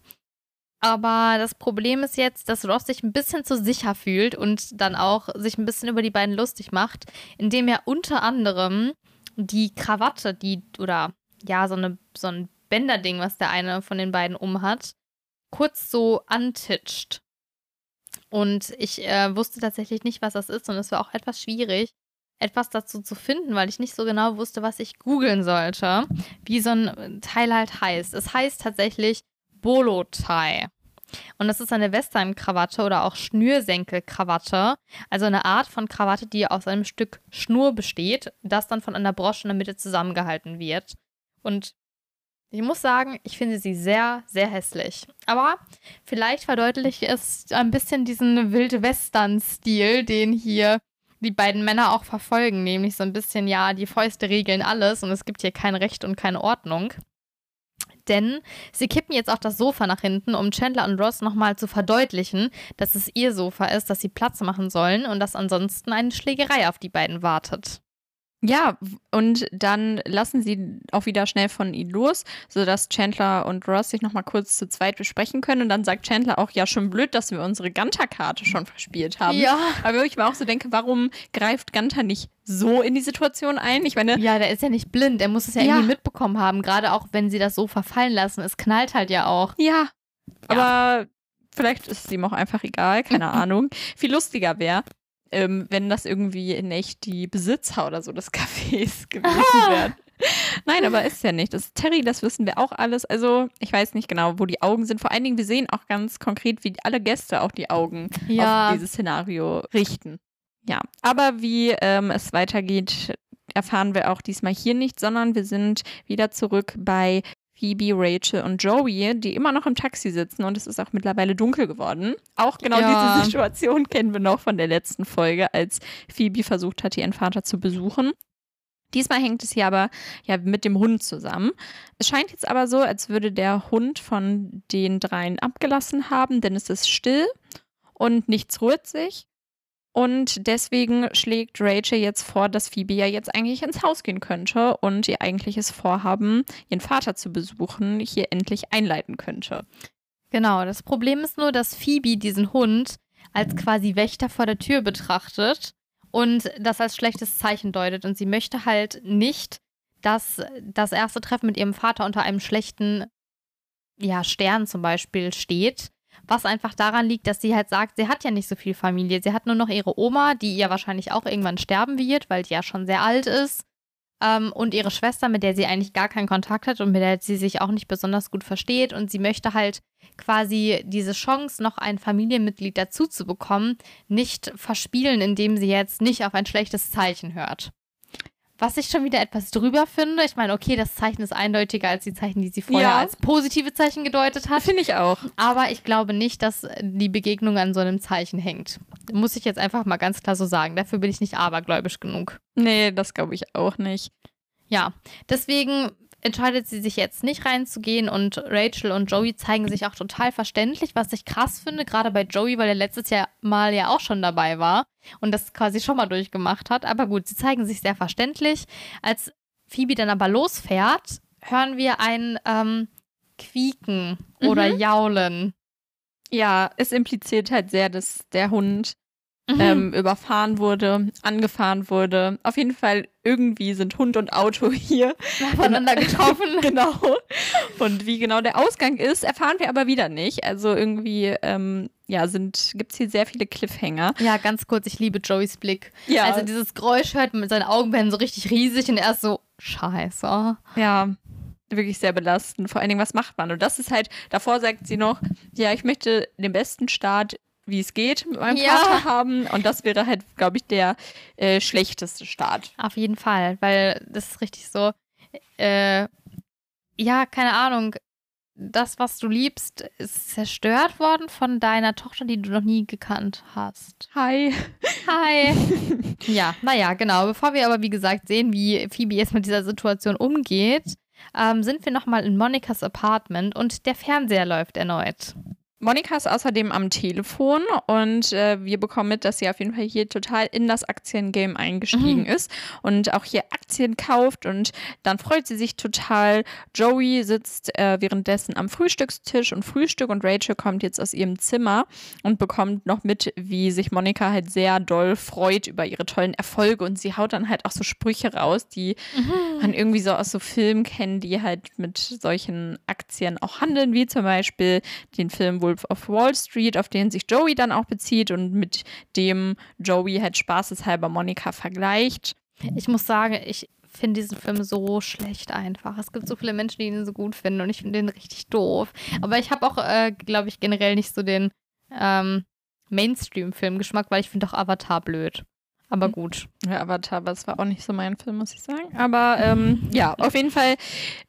Aber das Problem ist jetzt, dass Ross sich ein bisschen zu sicher fühlt und dann auch sich ein bisschen über die beiden lustig macht, indem er unter anderem die Krawatte, die, oder ja, so, eine, so ein Bänderding, was der eine von den beiden umhat, kurz so antitscht. Und ich äh, wusste tatsächlich nicht, was das ist und es war auch etwas schwierig, etwas dazu zu finden, weil ich nicht so genau wusste, was ich googeln sollte, wie so ein Teil halt heißt. Es heißt tatsächlich Bolo-Tie. Und das ist eine Western-Krawatte oder auch Schnürsenkel-Krawatte. Also eine Art von Krawatte, die aus einem Stück Schnur besteht, das dann von einer Brosche in der Mitte zusammengehalten wird. Und ich muss sagen, ich finde sie sehr, sehr hässlich. Aber vielleicht verdeutlicht es ein bisschen diesen Wild-Western-Stil, den hier die beiden Männer auch verfolgen. Nämlich so ein bisschen, ja, die Fäuste regeln alles und es gibt hier kein Recht und keine Ordnung. Denn sie kippen jetzt auch das Sofa nach hinten, um Chandler und Ross nochmal zu verdeutlichen, dass es ihr Sofa ist, dass sie Platz machen sollen und dass ansonsten eine Schlägerei auf die beiden wartet. Ja, und dann lassen sie auch wieder schnell von ihnen los, sodass Chandler und Ross sich nochmal kurz zu zweit besprechen können. Und dann sagt Chandler auch, ja, schon blöd, dass wir unsere Gunter-Karte schon verspielt haben. Ja. Aber ich mir auch so denke, warum greift Gunter nicht so in die Situation ein? Ich meine, Ja, der ist ja nicht blind, er muss es ja, Ja. irgendwie mitbekommen haben, gerade auch wenn sie das Sofa fallen lassen. Es knallt halt ja auch. Ja, aber vielleicht ist es ihm auch einfach egal, keine [LAUGHS] Ahnung. Viel lustiger wäre, ähm, wenn das irgendwie in echt die Besitzer oder so des [LAUGHS] Cafés gewesen wären. Nein, aber ist ja nicht. Das ist Terry, das wissen wir auch alles. Also, ich weiß nicht genau, wo die Augen sind. Vor allen Dingen, wir sehen auch ganz konkret, wie alle Gäste auch die Augen Ja. auf dieses Szenario richten. Ja, aber wie ähm, es weitergeht, erfahren wir auch diesmal hier nicht, sondern wir sind wieder zurück bei Phoebe, Rachel und Joey, die immer noch im Taxi sitzen und es ist auch mittlerweile dunkel geworden. Auch genau Ja. diese Situation kennen wir noch von der letzten Folge, als Phoebe versucht hat, ihren Vater zu besuchen. Diesmal hängt es hier aber ja mit dem Hund zusammen. Es scheint jetzt aber so, als würde der Hund von den dreien abgelassen haben, denn es ist still und nichts rührt sich. Und deswegen schlägt Rachel jetzt vor, dass Phoebe ja jetzt eigentlich ins Haus gehen könnte und ihr eigentliches Vorhaben, ihren Vater zu besuchen, hier endlich einleiten könnte. Genau, das Problem ist nur, dass Phoebe diesen Hund als quasi Wächter vor der Tür betrachtet und das als schlechtes Zeichen deutet. Und sie möchte halt nicht, dass das erste Treffen mit ihrem Vater unter einem schlechten ja, Stern zum Beispiel steht. Was einfach daran liegt, dass sie halt sagt, sie hat ja nicht so viel Familie. Sie hat nur noch ihre Oma, die ihr wahrscheinlich auch irgendwann sterben wird, weil die ja schon sehr alt ist. Ähm, und ihre Schwester, mit der sie eigentlich gar keinen Kontakt hat und mit der sie sich auch nicht besonders gut versteht. Und sie möchte halt quasi diese Chance, noch ein Familienmitglied dazu zu bekommen, nicht verspielen, indem sie jetzt nicht auf ein schlechtes Zeichen hört. Was ich schon wieder etwas drüber finde. Ich meine, okay, das Zeichen ist eindeutiger als die Zeichen, die sie vorher Ja. als positive Zeichen gedeutet hat. Finde ich auch. Aber ich glaube nicht, dass die Begegnung an so einem Zeichen hängt. Muss ich jetzt einfach mal ganz klar so sagen. Dafür bin ich nicht abergläubisch genug. Nee, das glaube ich auch nicht. Ja, deswegen entscheidet sie sich jetzt nicht reinzugehen und Rachel und Joey zeigen sich auch total verständlich, was ich krass finde, gerade bei Joey, weil er letztes Jahr mal ja auch schon dabei war und das quasi schon mal durchgemacht hat. Aber gut, sie zeigen sich sehr verständlich. Als Phoebe dann aber losfährt, hören wir ein ähm, Quieken oder Mhm. Jaulen. Ja, es impliziert halt sehr, dass der Hund Mhm. ähm, überfahren wurde, angefahren wurde. Auf jeden Fall irgendwie sind Hund und Auto [LAUGHS] hier Aufeinander getroffen. [LAUGHS] genau. Und wie genau der Ausgang ist, erfahren wir aber wieder nicht. Also irgendwie, ähm, ja, sind, gibt es hier sehr viele Cliffhanger. Ja, ganz kurz, ich liebe Joeys Blick. Ja. Also dieses Geräusch hört man mit seinen Augenbänden so richtig riesig und er ist so, scheiße. Ja, wirklich sehr belastend. Vor allen Dingen, was macht man? Und das ist halt, davor sagt sie noch, ja, ich möchte den besten Start, wie es geht, mit meinem Ja. Vater haben. Und das wäre halt, glaube ich, der äh, schlechteste Start. Auf jeden Fall, weil das ist richtig so. Äh, ja, keine Ahnung, das, was du liebst, ist zerstört worden von deiner Tochter, die du noch nie gekannt hast. Hi. Hi. [LAUGHS] ja, naja, genau. Bevor wir aber, wie gesagt, sehen, wie Phoebe jetzt mit dieser Situation umgeht, ähm, sind wir nochmal in Monikas Apartment und der Fernseher läuft erneut. Monika ist außerdem am Telefon und äh, wir bekommen mit, dass sie auf jeden Fall hier total in das Aktiengame eingestiegen mhm. ist und auch hier Aktien kauft und dann freut sie sich total. Joey sitzt äh, währenddessen am Frühstückstisch und Frühstück und Rachel kommt jetzt aus ihrem Zimmer und bekommt noch mit, wie sich Monika halt sehr doll freut über ihre tollen Erfolge und sie haut dann halt auch so Sprüche raus, die mhm. man irgendwie so aus so Filmen kennt, die halt mit solchen Aktien auch handeln, wie zum Beispiel den Film, wo Wolf of Wall Street, auf den sich Joey dann auch bezieht und mit dem Joey halt spaßeshalber Monika vergleicht. Ich muss sagen, ich finde diesen Film so schlecht einfach. Es gibt so viele Menschen, die ihn so gut finden und ich finde den richtig doof. Aber ich habe auch, äh, glaube ich, generell nicht so den ähm, Mainstream-Film-Geschmack, weil ich finde auch Avatar blöd. Aber hm. gut. Ja, Avatar, das war auch nicht so mein Film, muss ich sagen. Aber ähm, ja, auf jeden Fall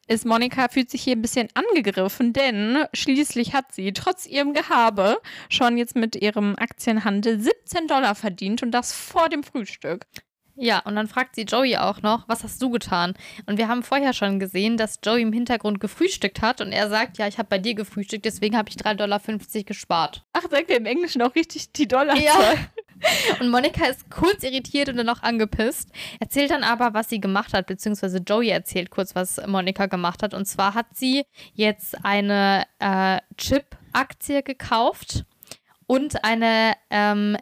ist Monika, fühlt sich hier ein bisschen angegriffen, denn schließlich hat sie trotz ihrem Gehabe schon jetzt mit ihrem Aktienhandel 17 Dollar verdient und das vor dem Frühstück. Ja, und dann fragt sie Joey auch noch, was hast du getan? Und wir haben vorher schon gesehen, dass Joey im Hintergrund gefrühstückt hat und er sagt, ja, ich habe bei dir gefrühstückt, deswegen habe ich 3,50 Dollar gespart. Ach, sagt er im Englischen auch richtig die Dollar? Ja. [LAUGHS] Und Monika ist kurz irritiert und dann auch angepisst, erzählt dann aber, was sie gemacht hat, beziehungsweise Joey erzählt kurz, was Monika gemacht hat. Und zwar hat sie jetzt eine äh, Chip-Aktie gekauft und eine ähm,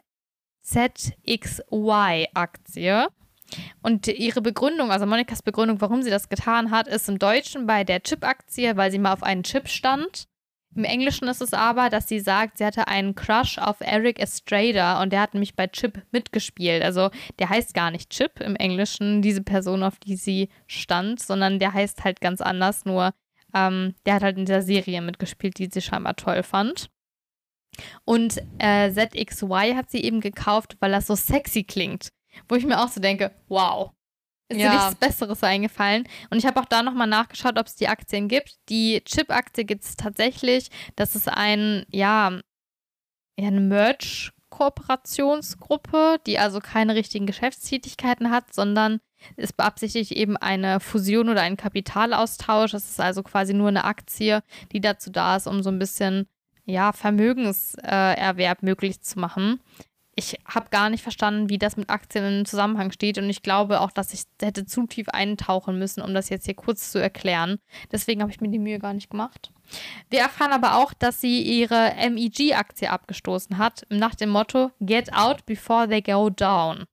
ZXY-Aktie. Und ihre Begründung, also Monikas Begründung, warum sie das getan hat, ist im Deutschen bei der Chip-Aktie, weil sie mal auf einen Chip stand im Englischen ist es aber, dass sie sagt, sie hatte einen Crush auf Eric Estrada und der hat nämlich bei Chip mitgespielt. Also der heißt gar nicht Chip im Englischen, diese Person, auf die sie stand, sondern der heißt halt ganz anders, nur ähm, der hat halt in dieser Serie mitgespielt, die sie scheinbar toll fand. Und äh, ZXY hat sie eben gekauft, weil das so sexy klingt. Wo ich mir auch so denke, wow, ist ja. dir nichts Besseres eingefallen. Und ich habe auch da nochmal nachgeschaut, ob es die Aktien gibt. Die Chip-Aktie gibt es tatsächlich. Das ist ein, ja, eine Merch-Kooperationsgruppe, die also keine richtigen Geschäftstätigkeiten hat, sondern es beabsichtigt eben eine Fusion oder einen Kapitalaustausch. Das ist also quasi nur eine Aktie, die dazu da ist, um so ein bisschen ja, Vermögenserwerb möglich zu machen ich habe gar nicht verstanden, wie das mit Aktien in Zusammenhang steht und ich glaube auch, dass ich hätte zu tief eintauchen müssen, um das jetzt hier kurz zu erklären. Deswegen habe ich mir die Mühe gar nicht gemacht. Wir erfahren aber auch, dass sie ihre MEG-Aktie abgestoßen hat, nach dem Motto Get out before they go down.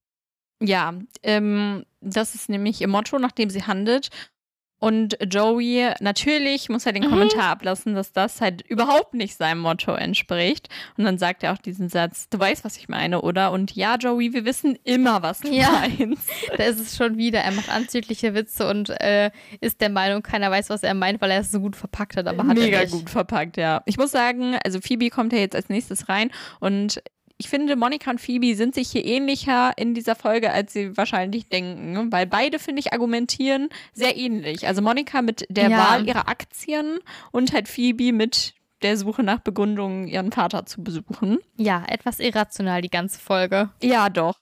Ja, ähm, das ist nämlich ihr Motto, nach dem sie handelt. Und Joey, natürlich muss er den mhm. Kommentar ablassen, dass das halt überhaupt nicht seinem Motto entspricht. Und dann sagt er auch diesen Satz, du weißt, was ich meine, oder? Und ja, Joey, wir wissen immer, was du ja, meinst. [LAUGHS] Da ist es schon wieder. Er macht anzügliche Witze und äh, ist der Meinung, keiner weiß, was er meint, weil er es so gut verpackt hat. Aber hat Mega er nicht. gut verpackt, ja. Ich muss sagen, also Phoebe kommt ja jetzt als nächstes rein und ich finde, Monika und Phoebe sind sich hier ähnlicher in dieser Folge, als sie wahrscheinlich denken, weil beide, finde ich, argumentieren sehr ähnlich. Also Monika mit der ja. Wahl ihrer Aktien und halt Phoebe mit der Suche nach Begründungen, ihren Vater zu besuchen. Ja, etwas irrational, die ganze Folge. Ja, doch.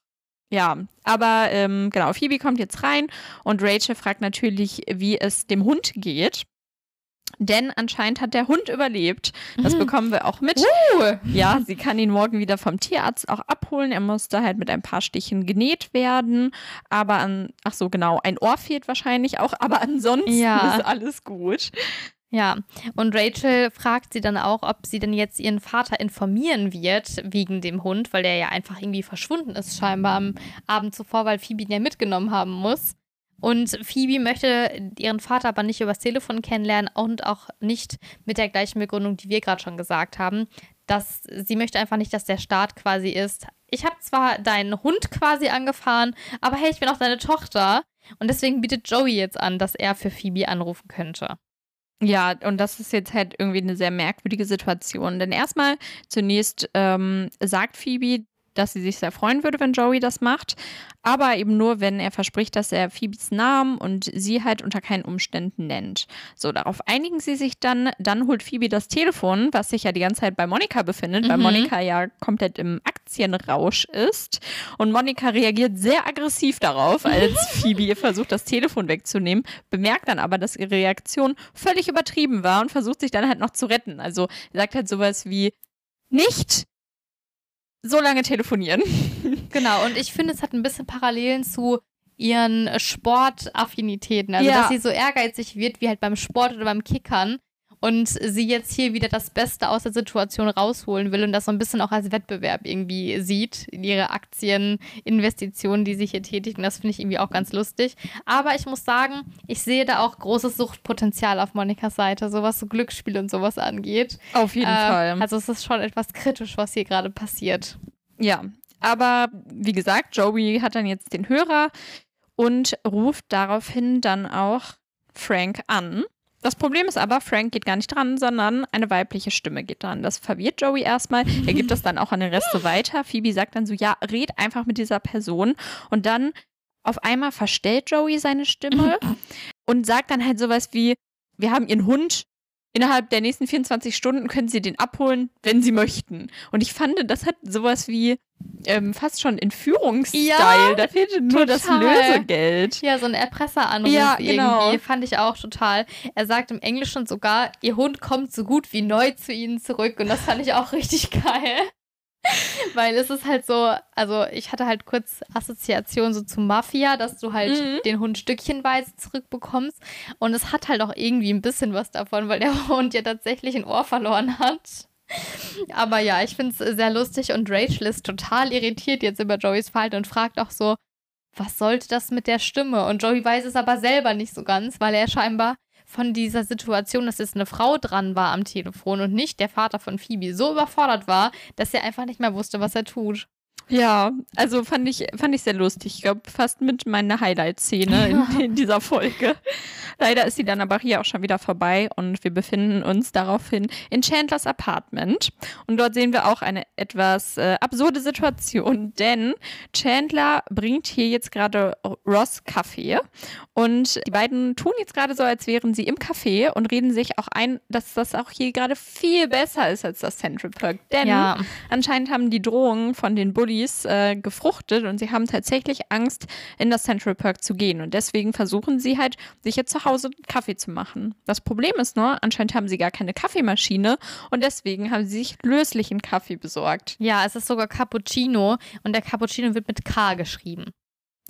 Ja, aber ähm, genau, Phoebe kommt jetzt rein und Rachel fragt natürlich, wie es dem Hund geht. Denn anscheinend hat der Hund überlebt. Das mhm. bekommen wir auch mit. Uh. Ja, sie kann ihn morgen wieder vom Tierarzt auch abholen. Er musste halt mit ein paar Stichen genäht werden. Aber an, ach so, genau, ein Ohr fehlt wahrscheinlich auch. Aber ansonsten ja. ist alles gut. Ja, und Rachel fragt sie dann auch, ob sie denn jetzt ihren Vater informieren wird wegen dem Hund, weil der ja einfach irgendwie verschwunden ist, scheinbar am Abend zuvor, weil Phoebe ihn ja mitgenommen haben muss. Und Phoebe möchte ihren Vater aber nicht übers Telefon kennenlernen und auch nicht mit der gleichen Begründung, die wir gerade schon gesagt haben, dass sie möchte einfach nicht, dass der Start quasi ist. Ich habe zwar deinen Hund quasi angefahren, aber hey, ich bin auch deine Tochter. Und deswegen bietet Joey jetzt an, dass er für Phoebe anrufen könnte. Ja, und das ist jetzt halt irgendwie eine sehr merkwürdige Situation. Denn erstmal zunächst ähm, sagt Phoebe, dass sie sich sehr freuen würde, wenn Joey das macht. Aber eben nur, wenn er verspricht, dass er Phoebes Namen und sie halt unter keinen Umständen nennt. So, darauf einigen sie sich dann. Dann holt Phoebe das Telefon, was sich ja die ganze Zeit bei Monika befindet, mhm. weil Monika ja komplett im Aktienrausch ist. Und Monika reagiert sehr aggressiv darauf, als [LAUGHS] Phoebe ihr versucht, das Telefon wegzunehmen, bemerkt dann aber, dass ihre Reaktion völlig übertrieben war und versucht sich dann halt noch zu retten. Also sagt halt sowas wie, nicht so lange telefonieren. [LAUGHS] Genau, und ich finde, es hat ein bisschen Parallelen zu ihren Sportaffinitäten. Also, ja. dass sie so ehrgeizig wird, wie halt beim Sport oder beim Kickern und sie jetzt hier wieder das Beste aus der Situation rausholen will und das so ein bisschen auch als Wettbewerb irgendwie sieht, ihre Aktieninvestitionen, die sie hier tätigt. Und das finde ich irgendwie auch ganz lustig. Aber ich muss sagen, ich sehe da auch großes Suchtpotenzial auf Monikas Seite, so was so Glücksspiel und sowas angeht. Auf jeden äh, Fall. Also es ist schon etwas kritisch, was hier gerade passiert. Ja, aber wie gesagt, Joey hat dann jetzt den Hörer und ruft daraufhin dann auch Frank an das Problem ist aber, Frank geht gar nicht dran, sondern eine weibliche Stimme geht dran. Das verwirrt Joey erstmal. Er gibt das dann auch an den Rest so weiter. Phoebe sagt dann so, ja, red einfach mit dieser Person. Und dann auf einmal verstellt Joey seine Stimme und sagt dann halt sowas wie, wir haben ihren Hund innerhalb der nächsten 24 Stunden können sie den abholen, wenn sie möchten. Und ich fand, das hat sowas wie ähm, fast schon Entführungsstyle. Ja, da fehlte nur das Lösegeld. Ja, so ein Erpresseranruf ja, genau. irgendwie. Fand ich auch total. Er sagt im Englischen sogar, ihr Hund kommt so gut wie neu zu ihnen zurück. Und das fand ich auch [LAUGHS] richtig geil. Weil es ist halt so, also ich hatte halt kurz Assoziation so zu Mafia, dass du halt mhm. den Hund stückchenweise zurückbekommst. Und es hat halt auch irgendwie ein bisschen was davon, weil der [LAUGHS] Hund ja tatsächlich ein Ohr verloren hat. Aber ja, ich finde es sehr lustig und Rachel ist total irritiert jetzt über Joeys Verhalten und fragt auch so, was sollte das mit der Stimme? Und Joey weiß es aber selber nicht so ganz, weil er scheinbar von dieser Situation, dass jetzt eine Frau dran war am Telefon und nicht der Vater von Phoebe, so überfordert war, dass er einfach nicht mehr wusste, was er tut. Ja, also fand ich, fand ich sehr lustig. Ich glaube, fast mit meiner Highlight-Szene in, [LAUGHS] in, dieser Folge. Leider ist sie dann aber hier auch schon wieder vorbei und wir befinden uns daraufhin in Chandlers Apartment. Und dort sehen wir auch eine etwas äh, absurde Situation, [LAUGHS] denn Chandler bringt hier jetzt gerade Ross Kaffee und die beiden tun jetzt gerade so, als wären sie im Café und reden sich auch ein, dass das auch hier gerade viel besser ist als das Central Park. Denn ja. anscheinend haben die Drohungen von den Bullies Studis äh, gefruchtet und sie haben tatsächlich Angst, in das Central Park zu gehen. Und deswegen versuchen sie halt, sich jetzt zu Hause Kaffee zu machen. Das Problem ist nur, anscheinend haben sie gar keine Kaffeemaschine und deswegen haben sie sich löslichen Kaffee besorgt. Ja, es ist sogar Cappuccino und der Cappuccino wird mit K geschrieben.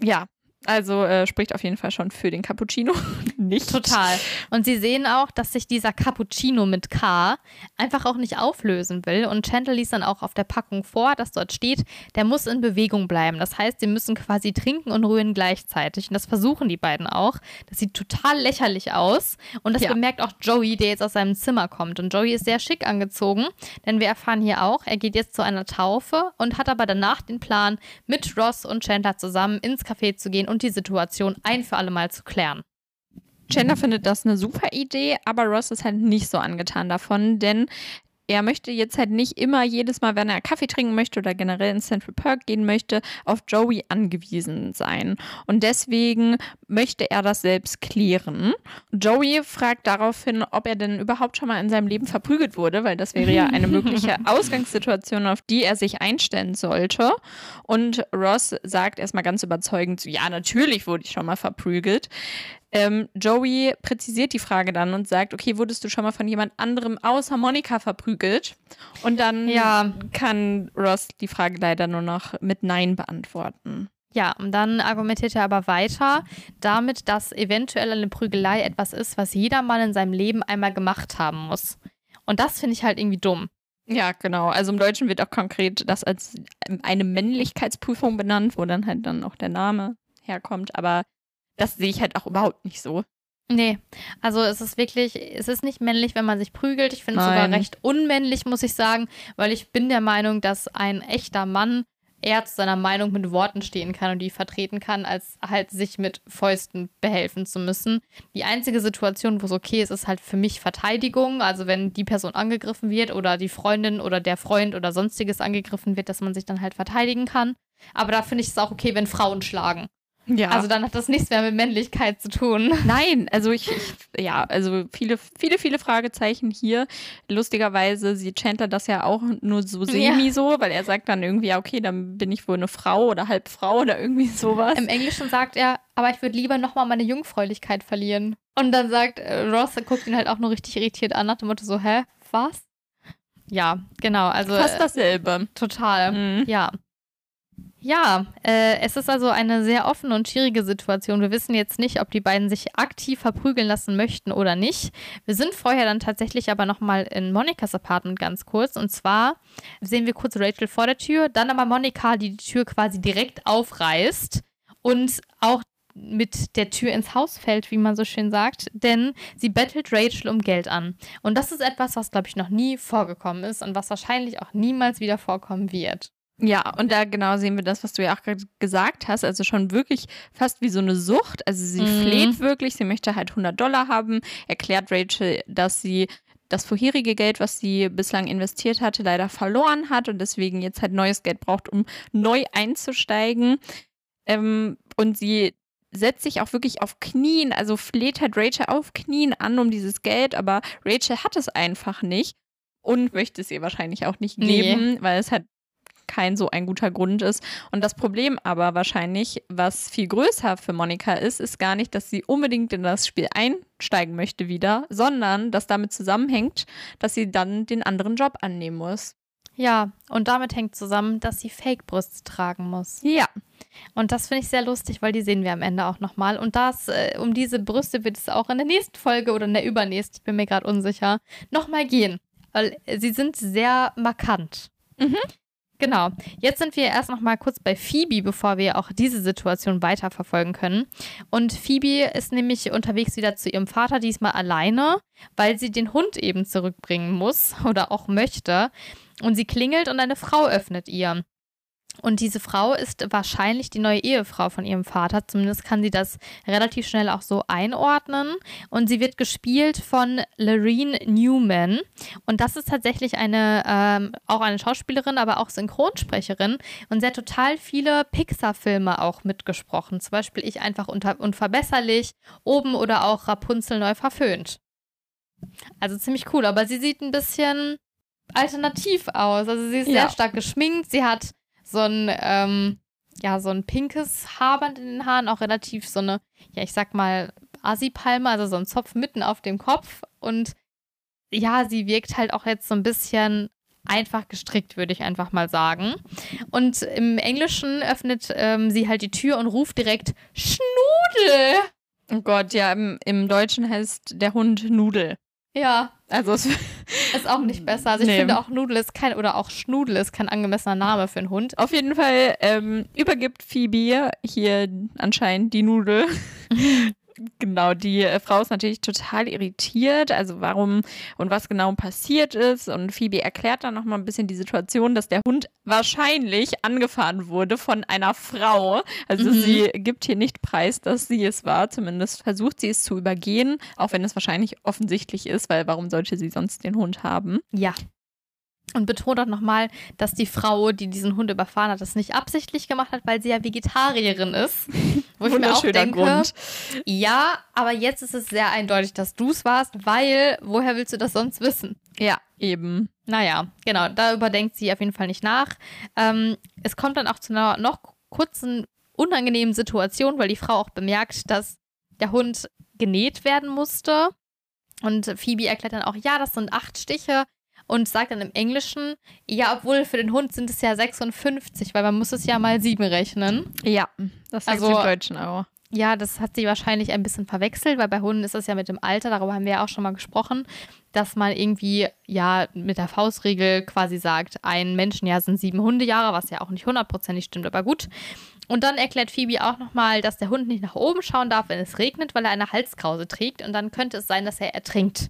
Ja, also äh, spricht auf jeden Fall schon für den Cappuccino. [LAUGHS] nicht. Total. Und sie sehen auch, dass sich dieser Cappuccino mit K einfach auch nicht auflösen will. Und Chandler liest dann auch auf der Packung vor, dass dort steht, der muss in Bewegung bleiben. Das heißt, sie müssen quasi trinken und rühren gleichzeitig. Und das versuchen die beiden auch. Das sieht total lächerlich aus. Und das ja. bemerkt auch Joey, der jetzt aus seinem Zimmer kommt. Und Joey ist sehr schick angezogen, denn wir erfahren hier auch, er geht jetzt zu einer Taufe und hat aber danach den Plan, mit Ross und Chandler zusammen ins Café zu gehen und die Situation ein für alle Mal zu klären. Chandler findet das eine super Idee, aber Ross ist halt nicht so angetan davon, denn er möchte jetzt halt nicht immer jedes Mal, wenn er Kaffee trinken möchte oder generell ins Central Park gehen möchte, auf Joey angewiesen sein. Und deswegen möchte er das selbst klären. Joey fragt daraufhin, ob er denn überhaupt schon mal in seinem Leben verprügelt wurde, weil das wäre ja eine mögliche [LAUGHS] Ausgangssituation, auf die er sich einstellen sollte. Und Ross sagt erstmal ganz überzeugend, ja, natürlich wurde ich schon mal verprügelt. Ähm, Joey präzisiert die Frage dann und sagt, okay, wurdest du schon mal von jemand anderem außer Monika verprügelt? Und dann ja. kann Ross die Frage leider nur noch mit Nein beantworten. Ja, und dann argumentiert er aber weiter damit, dass eventuell eine Prügelei etwas ist, was jeder Mann in seinem Leben einmal gemacht haben muss. Und das finde ich halt irgendwie dumm. Ja, genau. Also im Deutschen wird auch konkret das als eine Männlichkeitsprüfung benannt, wo dann halt dann auch der Name herkommt. Aber das sehe ich halt auch überhaupt nicht so. Nee, also es ist wirklich, es ist nicht männlich, wenn man sich prügelt. Ich finde es sogar recht unmännlich, muss ich sagen, weil ich bin der Meinung, dass ein echter Mann eher zu seiner Meinung mit Worten stehen kann und die vertreten kann, als halt sich mit Fäusten behelfen zu müssen. Die einzige Situation, wo es okay ist, ist halt für mich Verteidigung. Also wenn die Person angegriffen wird oder die Freundin oder der Freund oder sonstiges angegriffen wird, dass man sich dann halt verteidigen kann. Aber da finde ich es auch okay, wenn Frauen schlagen. Ja. Also dann hat das nichts mehr mit Männlichkeit zu tun. Nein, also ich, ich, ja, also viele, viele, viele Fragezeichen hier. Lustigerweise sieht Chandler das ja auch nur so semi Ja. so, weil er sagt dann irgendwie, ja, okay, dann bin ich wohl eine Frau oder halb Frau oder irgendwie sowas. Im Englischen sagt er, aber ich würde lieber nochmal meine Jungfräulichkeit verlieren. Und dann sagt äh, Ross, guckt ihn halt auch nur richtig irritiert an, nach dem Motto so, hä, was? Ja, genau, also Fast dasselbe. total, Mhm. ja. Ja, äh, es ist also eine sehr offene und schwierige Situation. Wir wissen jetzt nicht, ob die beiden sich aktiv verprügeln lassen möchten oder nicht. Wir sind vorher dann tatsächlich aber nochmal in Monikas Apartment ganz kurz. Und zwar sehen wir kurz Rachel vor der Tür, dann aber Monika, die die Tür quasi direkt aufreißt und auch mit der Tür ins Haus fällt, wie man so schön sagt, denn sie bettelt Rachel um Geld an. Und das ist etwas, was, glaube ich, noch nie vorgekommen ist und was wahrscheinlich auch niemals wieder vorkommen wird. Ja, und da genau sehen wir das, was du ja auch gerade gesagt hast. Also schon wirklich fast wie so eine Sucht. Also sie Mhm. fleht wirklich, sie möchte halt 100 Dollar haben, erklärt Rachel, dass sie das vorherige Geld, was sie bislang investiert hatte, leider verloren hat und deswegen jetzt halt neues Geld braucht, um neu einzusteigen. Ähm, und sie setzt sich auch wirklich auf Knien, also fleht halt Rachel auf Knien an um dieses Geld, aber Rachel hat es einfach nicht und möchte es ihr wahrscheinlich auch nicht Nee. geben, weil es halt kein so ein guter Grund ist. Und das Problem aber wahrscheinlich, was viel größer für Monika ist, ist gar nicht, dass sie unbedingt in das Spiel einsteigen möchte wieder, sondern dass damit zusammenhängt, dass sie dann den anderen Job annehmen muss. Ja, und damit hängt zusammen, dass sie Fake-Brüste tragen muss. Ja. Und das finde ich sehr lustig, weil die sehen wir am Ende auch nochmal. Und das, äh, um diese Brüste wird es auch in der nächsten Folge oder in der übernächsten, ich bin mir gerade unsicher, nochmal gehen. Weil sie sind sehr markant. Mhm. Genau. Jetzt sind wir erst noch mal kurz bei Phoebe, bevor wir auch diese Situation weiterverfolgen können. Und Phoebe ist nämlich unterwegs wieder zu ihrem Vater, diesmal alleine, weil sie den Hund eben zurückbringen muss oder auch möchte. Und sie klingelt und eine Frau öffnet ihr. Und diese Frau ist wahrscheinlich die neue Ehefrau von ihrem Vater. Zumindest kann sie das relativ schnell auch so einordnen. Und sie wird gespielt von Lorene Newman. Und das ist tatsächlich eine, ähm, auch eine Schauspielerin, aber auch Synchronsprecherin. Und sie hat total viele Pixar-Filme auch mitgesprochen. Zum Beispiel Ich einfach unter unverbesserlich, Oben oder auch Rapunzel neu verföhnt. Also ziemlich cool, aber sie sieht ein bisschen alternativ aus. Also sie ist Ja. sehr stark geschminkt. Sie hat so ein, ähm, ja, so ein pinkes Haarband in den Haaren, auch relativ so eine, ja, ich sag mal, Asipalme, also so ein Zopf mitten auf dem Kopf. Und ja, sie wirkt halt auch jetzt so ein bisschen einfach gestrickt, würde ich einfach mal sagen. Und im Englischen öffnet ähm, sie halt die Tür und ruft direkt Schnudel. Oh Gott, ja, im, im Deutschen heißt der Hund Nudel. Ja, Also es, [LAUGHS] ist auch nicht besser. Also ich Nee. finde auch Nudel ist kein, oder auch Schnudel ist kein angemessener Name für einen Hund. auf jeden Fall ähm, übergibt Phoebe hier anscheinend die Nudel. [LAUGHS] Genau, die äh, Frau ist natürlich total irritiert, also warum und was genau passiert ist. Und Phoebe erklärt dann nochmal ein bisschen die Situation, dass der Hund wahrscheinlich angefahren wurde von einer Frau. Also Mhm. sie gibt hier nicht preis, dass sie es war. Zumindest versucht sie es zu übergehen, auch wenn es wahrscheinlich offensichtlich ist, weil warum sollte sie sonst den Hund haben? Ja. Und betont auch nochmal, dass die Frau, die diesen Hund überfahren hat, das nicht absichtlich gemacht hat, weil sie ja Vegetarierin ist. [LAUGHS] Wo Wunderschöner denke, Grund. ja, aber jetzt ist es sehr eindeutig, dass du es warst, weil woher willst du das sonst wissen? Ja, eben. Naja, genau, da überdenkt sie auf jeden Fall nicht nach. Ähm, es kommt dann auch zu einer noch kurzen, unangenehmen Situation, weil die Frau auch bemerkt, dass der Hund genäht werden musste. Und Phoebe erklärt dann auch, ja, das sind acht Stiche. Und sagt dann im Englischen, ja, obwohl für den Hund sind es ja 56, weil man muss es ja mal sieben rechnen. Ja, das sagt Also- im Deutschen auch. Ja, das hat sie wahrscheinlich ein bisschen verwechselt, weil bei Hunden ist das ja mit dem Alter, darüber haben wir ja auch schon mal gesprochen, dass man irgendwie ja mit der Faustregel quasi sagt, ein Menschenjahr sind sieben Hundejahre, was ja auch nicht hundertprozentig stimmt, aber gut. Und dann erklärt Phoebe auch nochmal, dass der Hund nicht nach oben schauen darf, wenn es regnet, weil er eine Halskrause trägt und dann könnte es sein, dass er ertrinkt.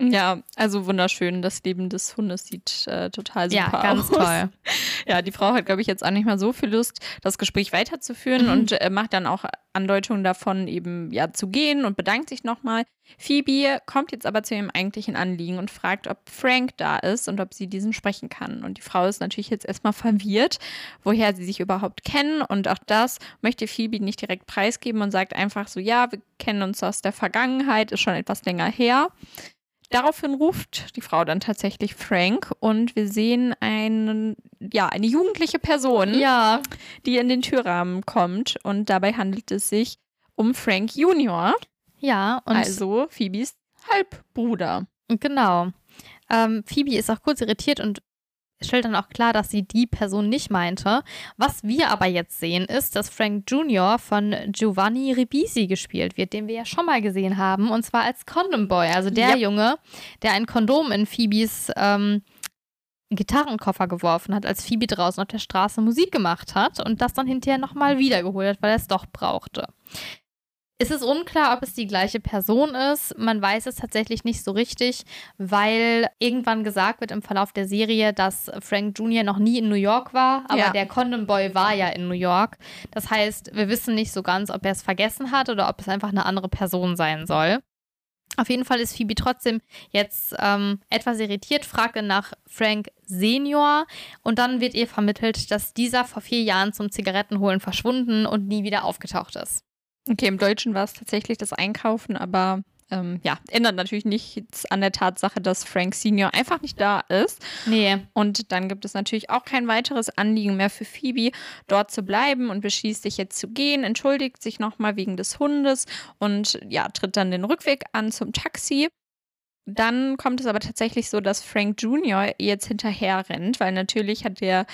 Ja, also wunderschön. Das Leben des Hundes sieht äh, total super ja, ganz aus. toll. [LAUGHS] Ja, die Frau hat, glaube ich, jetzt auch nicht mal so viel Lust, das Gespräch weiterzuführen Mhm. und äh, macht dann auch Andeutungen davon, eben ja zu gehen und bedankt sich nochmal. Phoebe kommt jetzt aber zu ihrem eigentlichen Anliegen und fragt, ob Frank da ist und ob sie diesen sprechen kann. Und die Frau ist natürlich jetzt erstmal verwirrt, woher sie sich überhaupt kennen. Und auch das möchte Phoebe nicht direkt preisgeben und sagt einfach so, ja, wir kennen uns aus der Vergangenheit, ist schon etwas länger her. Daraufhin ruft die Frau dann tatsächlich Frank und wir sehen einen, ja, eine jugendliche Person, Ja, die in den Türrahmen kommt und dabei handelt es sich um Frank Junior, ja, und also Phoebes Halbbruder. Genau. Ähm, Phoebe ist auch kurz irritiert und stellt dann auch klar, dass sie die Person nicht meinte. Was wir aber jetzt sehen, ist, dass Frank Jr. von Giovanni Ribisi gespielt wird, den wir ja schon mal gesehen haben, und zwar als Condom Boy, also der Ja. Junge, der ein Kondom in Phoebes ähm, Gitarrenkoffer geworfen hat, als Phoebe draußen auf der Straße Musik gemacht hat und das dann hinterher nochmal wiedergeholt hat, weil er es doch brauchte. Es ist unklar, ob es die gleiche Person ist. Man weiß es tatsächlich nicht so richtig, weil irgendwann gesagt wird im Verlauf der Serie, dass Frank Jr. noch nie in New York war, aber Ja. der Condom Boy war ja in New York. Das heißt, wir wissen nicht so ganz, ob er es vergessen hat oder ob es einfach eine andere Person sein soll. Auf jeden Fall ist Phoebe trotzdem jetzt ähm, etwas irritiert, fragt nach Frank Senior und dann wird ihr vermittelt, dass dieser vor vier Jahren zum Zigarettenholen verschwunden und nie wieder aufgetaucht ist. Okay, im Deutschen war es tatsächlich das Einkaufen, aber ähm, ja, ändert natürlich nichts an der Tatsache, dass Frank Senior einfach nicht da ist. Nee, Und dann gibt es natürlich auch kein weiteres Anliegen mehr für Phoebe, dort zu bleiben und beschließt sich jetzt zu gehen, entschuldigt sich nochmal wegen des Hundes und ja, tritt dann den Rückweg an zum Taxi. Dann kommt es aber tatsächlich so, dass Frank Jr. jetzt hinterher rennt, weil natürlich hat er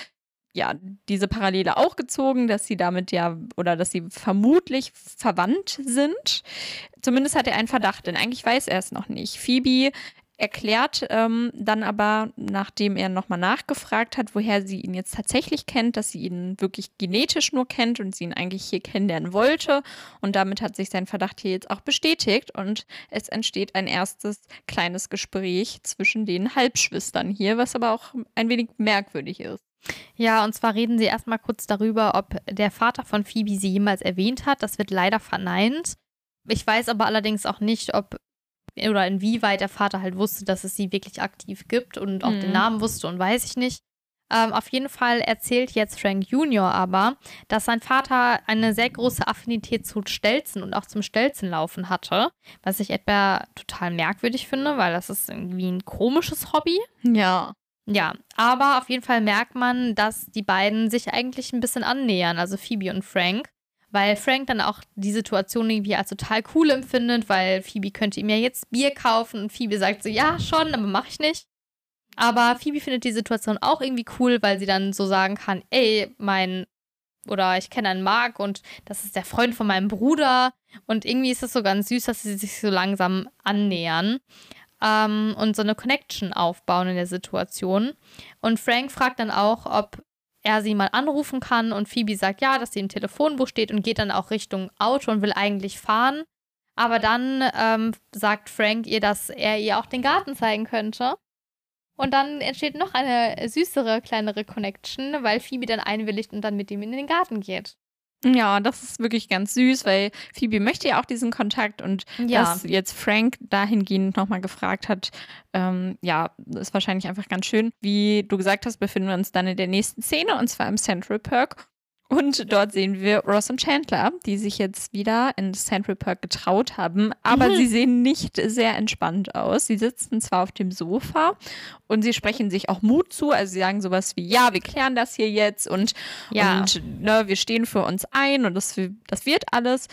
ja diese Parallele auch gezogen, dass sie damit ja oder dass sie vermutlich verwandt sind. Zumindest hat er einen Verdacht, denn eigentlich weiß er es noch nicht. Phoebe erklärt ähm, dann aber, nachdem er nochmal nachgefragt hat, woher sie ihn jetzt tatsächlich kennt, dass sie ihn wirklich genetisch nur kennt und sie ihn eigentlich hier kennenlernen wollte. Und damit hat sich sein Verdacht hier jetzt auch bestätigt und es entsteht ein erstes kleines Gespräch zwischen den Halbschwistern hier, was aber auch ein wenig merkwürdig ist. Ja, und zwar reden sie erstmal kurz darüber, ob der Vater von Phoebe sie jemals erwähnt hat. Das wird leider verneint. Ich weiß aber allerdings auch nicht, ob oder inwieweit der Vater halt wusste, dass es sie wirklich aktiv gibt und auch Mhm. den Namen wusste und weiß ich nicht. Ähm, auf jeden Fall erzählt jetzt Frank Junior aber, dass sein Vater eine sehr große Affinität zu Stelzen und auch zum Stelzenlaufen hatte, was ich etwa total merkwürdig finde, weil das ist irgendwie ein komisches Hobby. Ja. Ja, aber auf jeden Fall merkt man, dass die beiden sich eigentlich ein bisschen annähern, also Phoebe und Frank, weil Frank dann auch die Situation irgendwie als total cool empfindet, weil Phoebe könnte ihm ja jetzt Bier kaufen und Phoebe sagt so, ja, schon, aber mach ich nicht. Aber Phoebe findet die Situation auch irgendwie cool, weil sie dann so sagen kann, ey, mein oder ich kenne einen Mark und das ist der Freund von meinem Bruder und irgendwie ist es so ganz süß, dass sie sich so langsam annähern ähm, und so eine Connection aufbauen in der Situation. Und Frank fragt dann auch, ob er sie mal anrufen kann und Phoebe sagt ja, dass sie im Telefonbuch steht und geht dann auch Richtung Auto und will eigentlich fahren. Aber dann ähm, sagt Frank ihr, dass er ihr auch den Garten zeigen könnte. Und dann entsteht noch eine süßere, kleinere Connection, weil Phoebe dann einwilligt und dann mit ihm in den Garten geht. Ja, das ist wirklich ganz süß, weil Phoebe möchte ja auch diesen Kontakt und Ja. dass jetzt Frank dahingehend nochmal gefragt hat, ähm, ja, ist wahrscheinlich einfach ganz schön. Wie du gesagt hast, befinden wir uns dann in der nächsten Szene und zwar im Central Park. Und dort sehen wir Ross und Chandler, die sich jetzt wieder in Central Park getraut haben, aber Mhm. sie sehen nicht sehr entspannt aus. Sie sitzen zwar auf dem Sofa und sie sprechen sich auch Mut zu, also sie sagen sowas wie, ja, wir klären das hier jetzt und Ja. und ne, wir stehen für uns ein und das, das wird alles.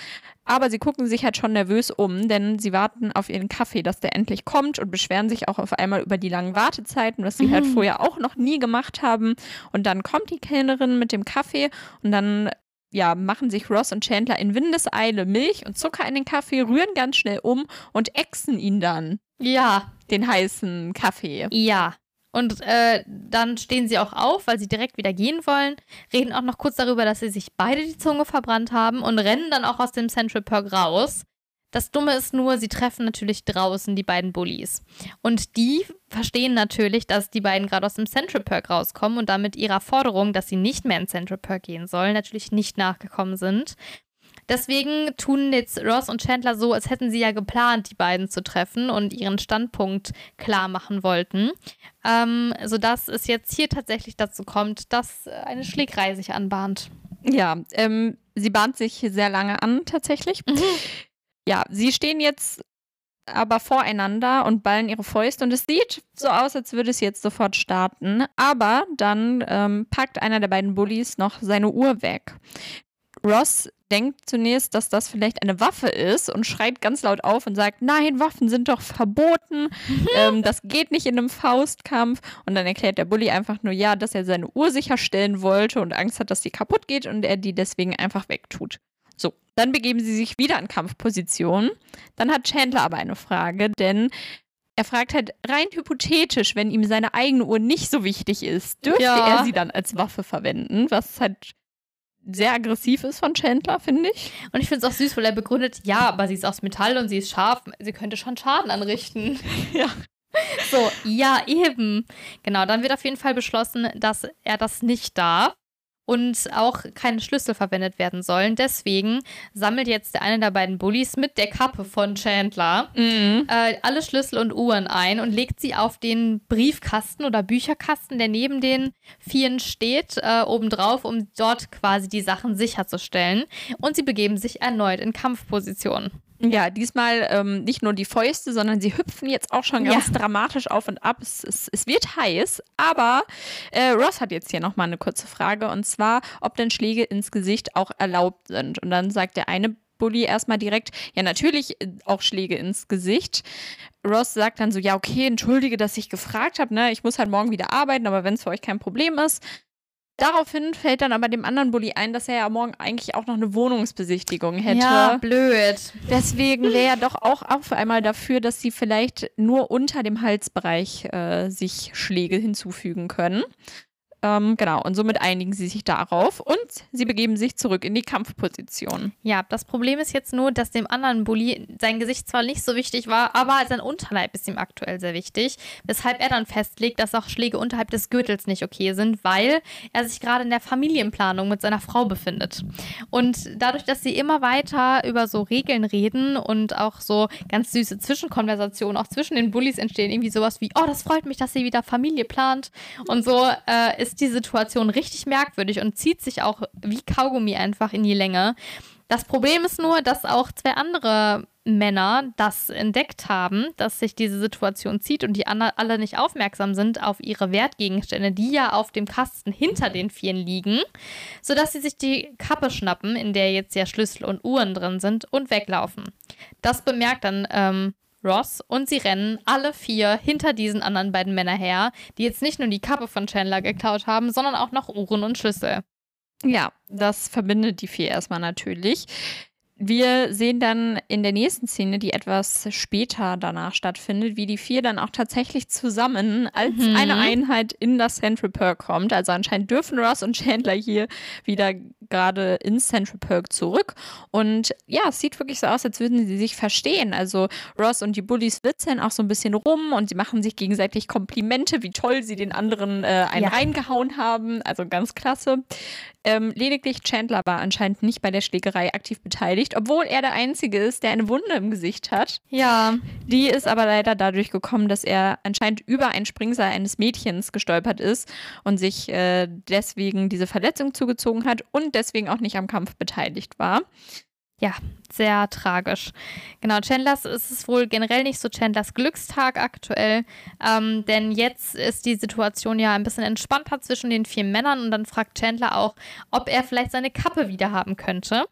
Aber sie gucken sich halt schon nervös um, denn sie warten auf ihren Kaffee, dass der endlich kommt und beschweren sich auch auf einmal über die langen Wartezeiten, was sie halt Mhm. vorher auch noch nie gemacht haben. Und dann kommt die Kellnerin mit dem Kaffee und dann ja, machen sich Ross und Chandler in Windeseile Milch und Zucker in den Kaffee, rühren ganz schnell um und ächzen ihn dann, Ja, den heißen Kaffee. Ja. Und äh, dann stehen sie auch auf, weil sie direkt wieder gehen wollen, reden auch noch kurz darüber, dass sie sich beide die Zunge verbrannt haben und rennen dann auch aus dem Central Park raus. Das Dumme ist nur, sie treffen natürlich draußen die beiden Bullies. Und die verstehen natürlich, dass die beiden gerade aus dem Central Perk rauskommen und damit ihrer Forderung, dass sie nicht mehr in Central Perk gehen sollen, natürlich nicht nachgekommen sind. Deswegen tun jetzt Ross und Chandler so, als hätten sie ja geplant, die beiden zu treffen und ihren Standpunkt klar machen wollten. Ähm, sodass es jetzt hier tatsächlich dazu kommt, dass eine Schlägerei sich anbahnt. Ja, ähm, sie bahnt sich sehr lange an, tatsächlich. Mhm. Ja, sie stehen jetzt aber voreinander und ballen ihre Fäuste und es sieht so aus, als würde es jetzt sofort starten. Aber dann ähm, packt einer der beiden Bullies noch seine Uhr weg. Ross denkt zunächst, dass das vielleicht eine Waffe ist und schreit ganz laut auf und sagt, nein, Waffen sind doch verboten, [LAUGHS] ähm, das geht nicht in einem Faustkampf. Und dann erklärt der Bully einfach nur, ja, dass er seine Uhr sicherstellen wollte und Angst hat, dass die kaputt geht und er die deswegen einfach wegtut. So, dann begeben sie sich wieder in Kampfposition. Dann hat Chandler aber eine Frage, denn er fragt halt rein hypothetisch, wenn ihm seine eigene Uhr nicht so wichtig ist, dürfte ja. er sie dann als Waffe verwenden, was halt sehr aggressiv ist von Chandler, finde ich. Und ich finde es auch süß, weil er begründet, ja, aber sie ist aus Metall und sie ist scharf, sie könnte schon Schaden anrichten. [LAUGHS] Ja. So, ja, eben. Genau, dann wird auf jeden Fall beschlossen, dass er das nicht darf und auch keine Schlüssel verwendet werden sollen. Deswegen sammelt jetzt der eine der beiden Bullies mit der Kappe von Chandler mhm. äh, alle Schlüssel und Uhren ein und legt sie auf den Briefkasten oder Bücherkasten, der neben den Vieren steht, äh, obendrauf, um dort quasi die Sachen sicherzustellen. Und sie begeben sich erneut in Kampfposition. Ja, diesmal ähm, nicht nur die Fäuste, sondern sie hüpfen jetzt auch schon ganz ja. dramatisch auf und ab. Es, es, es wird heiß, aber äh, Ross hat jetzt hier nochmal eine kurze Frage und zwar, ob denn Schläge ins Gesicht auch erlaubt sind. Und dann sagt der eine Bully erstmal direkt, ja, natürlich äh, auch Schläge ins Gesicht. Ross sagt dann so, ja, okay, entschuldige, dass ich gefragt habe, ne? Ich muss halt morgen wieder arbeiten, aber wenn es für euch kein Problem ist, Daraufhin fällt dann aber dem anderen Bully ein, dass er ja morgen eigentlich auch noch eine Wohnungsbesichtigung hätte. Ja, blöd. Deswegen wäre er doch auch auf einmal dafür, dass sie vielleicht nur unter dem Halsbereich äh, sich Schläge hinzufügen können. Ähm, genau, und somit einigen sie sich darauf und sie begeben sich zurück in die Kampfposition. Ja, das Problem ist jetzt nur, dass dem anderen Bully sein Gesicht zwar nicht so wichtig war, aber sein Unterleib ist ihm aktuell sehr wichtig, weshalb er dann festlegt, dass auch Schläge unterhalb des Gürtels nicht okay sind, weil er sich gerade in der Familienplanung mit seiner Frau befindet. Und dadurch, dass sie immer weiter über so Regeln reden und auch so ganz süße Zwischenkonversationen auch zwischen den Bullies entstehen, irgendwie sowas wie, oh, das freut mich, dass sie wieder Familie plant und so, äh, ist ist die Situation richtig merkwürdig und zieht sich auch wie Kaugummi einfach in die Länge. Das Problem ist nur, dass auch zwei andere Männer das entdeckt haben, dass sich diese Situation zieht und die alle nicht aufmerksam sind auf ihre Wertgegenstände, die ja auf dem Kasten hinter den Vieren liegen, sodass sie sich die Kappe schnappen, in der jetzt ja Schlüssel und Uhren drin sind, und weglaufen. Das bemerkt dann ähm, Ross und sie rennen alle vier hinter diesen anderen beiden Männern her, die jetzt nicht nur die Kappe von Chandler geklaut haben, sondern auch noch Uhren und Schlüssel. Ja, das verbindet die vier erstmal natürlich. Wir sehen dann in der nächsten Szene, die etwas später danach stattfindet, wie die vier dann auch tatsächlich zusammen als mhm. eine Einheit in das Central Perk kommt. Also anscheinend dürfen Ross und Chandler hier wieder gerade ins Central Perk zurück. Und ja, es sieht wirklich so aus, als würden sie sich verstehen. Also Ross und die Bullies witzeln auch so ein bisschen rum und sie machen sich gegenseitig Komplimente, wie toll sie den anderen äh, einen ja. reingehauen haben. Also ganz klasse. Ähm, lediglich Chandler war anscheinend nicht bei der Schlägerei aktiv beteiligt, obwohl er der Einzige ist, der eine Wunde im Gesicht hat. Ja. Die ist aber leider dadurch gekommen, dass er anscheinend über ein Springseil eines Mädchens gestolpert ist und sich äh, deswegen diese Verletzung zugezogen hat und deswegen auch nicht am Kampf beteiligt war ja, sehr tragisch. Genau, Chandlers ist es wohl generell nicht so Chandlers Glückstag aktuell, ähm, denn jetzt ist die Situation ja ein bisschen entspannter zwischen den vier Männern und dann fragt Chandler auch, ob er vielleicht seine Kappe wieder haben könnte.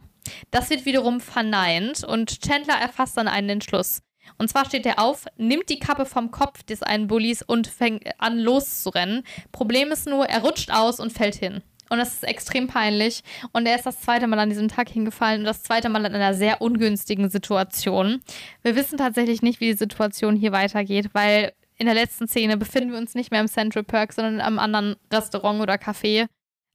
Das wird wiederum verneint und Chandler erfasst dann einen Entschluss. Und zwar steht er auf, nimmt die Kappe vom Kopf des einen Bullies und fängt an loszurennen. Problem ist nur, er rutscht aus und fällt hin. Und das ist extrem peinlich. Und er ist das zweite Mal an diesem Tag hingefallen und das zweite Mal in einer sehr ungünstigen Situation. Wir wissen tatsächlich nicht, wie die Situation hier weitergeht, weil in der letzten Szene befinden wir uns nicht mehr im Central Perk, sondern in einem anderen Restaurant oder Café.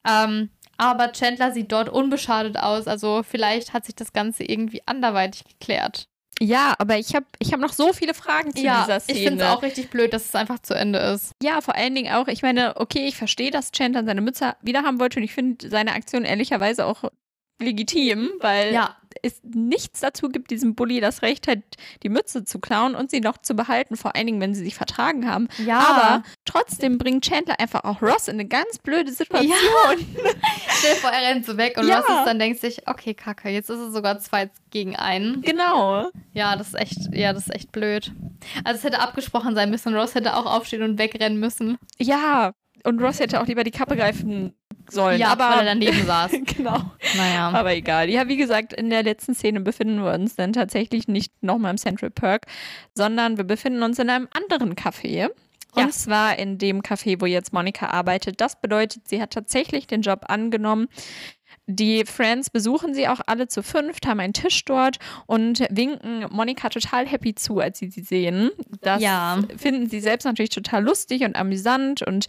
Ähm, aber Chandler sieht dort unbeschadet aus. Also vielleicht hat sich das Ganze irgendwie anderweitig geklärt. Ja, aber ich habe ich hab noch so viele Fragen zu ja, dieser Szene. ich finde es auch richtig blöd, dass es einfach zu Ende ist. Ja, vor allen Dingen auch, ich meine, okay, ich verstehe, dass Chandler seine Mütze wieder haben wollte und ich finde seine Aktion ehrlicherweise auch legitim, weil Ja, es nichts dazu gibt, diesem Bully das Recht hat, die Mütze zu klauen und sie noch zu behalten, vor allen Dingen, wenn sie sich vertragen haben. ja. Aber trotzdem bringt Chandler einfach auch Ross in eine ganz blöde Situation. [LAUGHS] Stell dir vor, er rennt so weg und Ja. Ross ist dann denkt sich, okay, kacke, jetzt ist es sogar zwei gegen einen. Genau. Ja, das ist echt, ja, das ist echt blöd. Also es hätte abgesprochen sein müssen. Ross hätte auch aufstehen und wegrennen müssen. Ja, und Ross hätte auch lieber die Kappe greifen sollen. Ja, aber weil er daneben saß. [LAUGHS] genau. Naja. Aber egal. Ja, wie gesagt, in der letzten Szene befinden wir uns dann tatsächlich nicht nochmal im Central Park, sondern wir befinden uns in einem anderen Café. Und Ja. zwar in dem Café, wo jetzt Monika arbeitet. Das bedeutet, sie hat tatsächlich den Job angenommen. Die Friends besuchen sie auch alle zu fünft, haben einen Tisch dort und winken Monika total happy zu, als sie sie sehen. Das Ja. finden sie selbst natürlich total lustig und amüsant und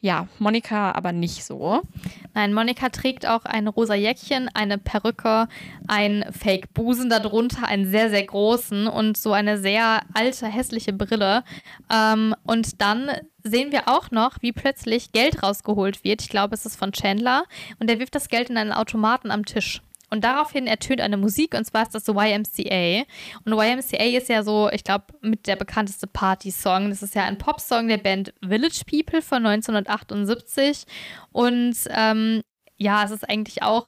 ja, Monika aber nicht so. Nein, Monika trägt auch ein rosa Jäckchen, eine Perücke, ein Fake-Busen darunter, einen sehr, sehr großen und so eine sehr alte, hässliche Brille. Ähm, und dann sehen wir auch noch, wie plötzlich Geld rausgeholt wird. Ich glaube, es ist von Chandler. Und er wirft das Geld in einen Automaten am Tisch. Und daraufhin ertönt eine Musik, und zwar ist das YMCA. Und YMCA ist ja so, ich glaube, mit der bekannteste Party-Song. Das ist ja ein Popsong der Band Village People von 1978. Und ähm, ja, es ist eigentlich auch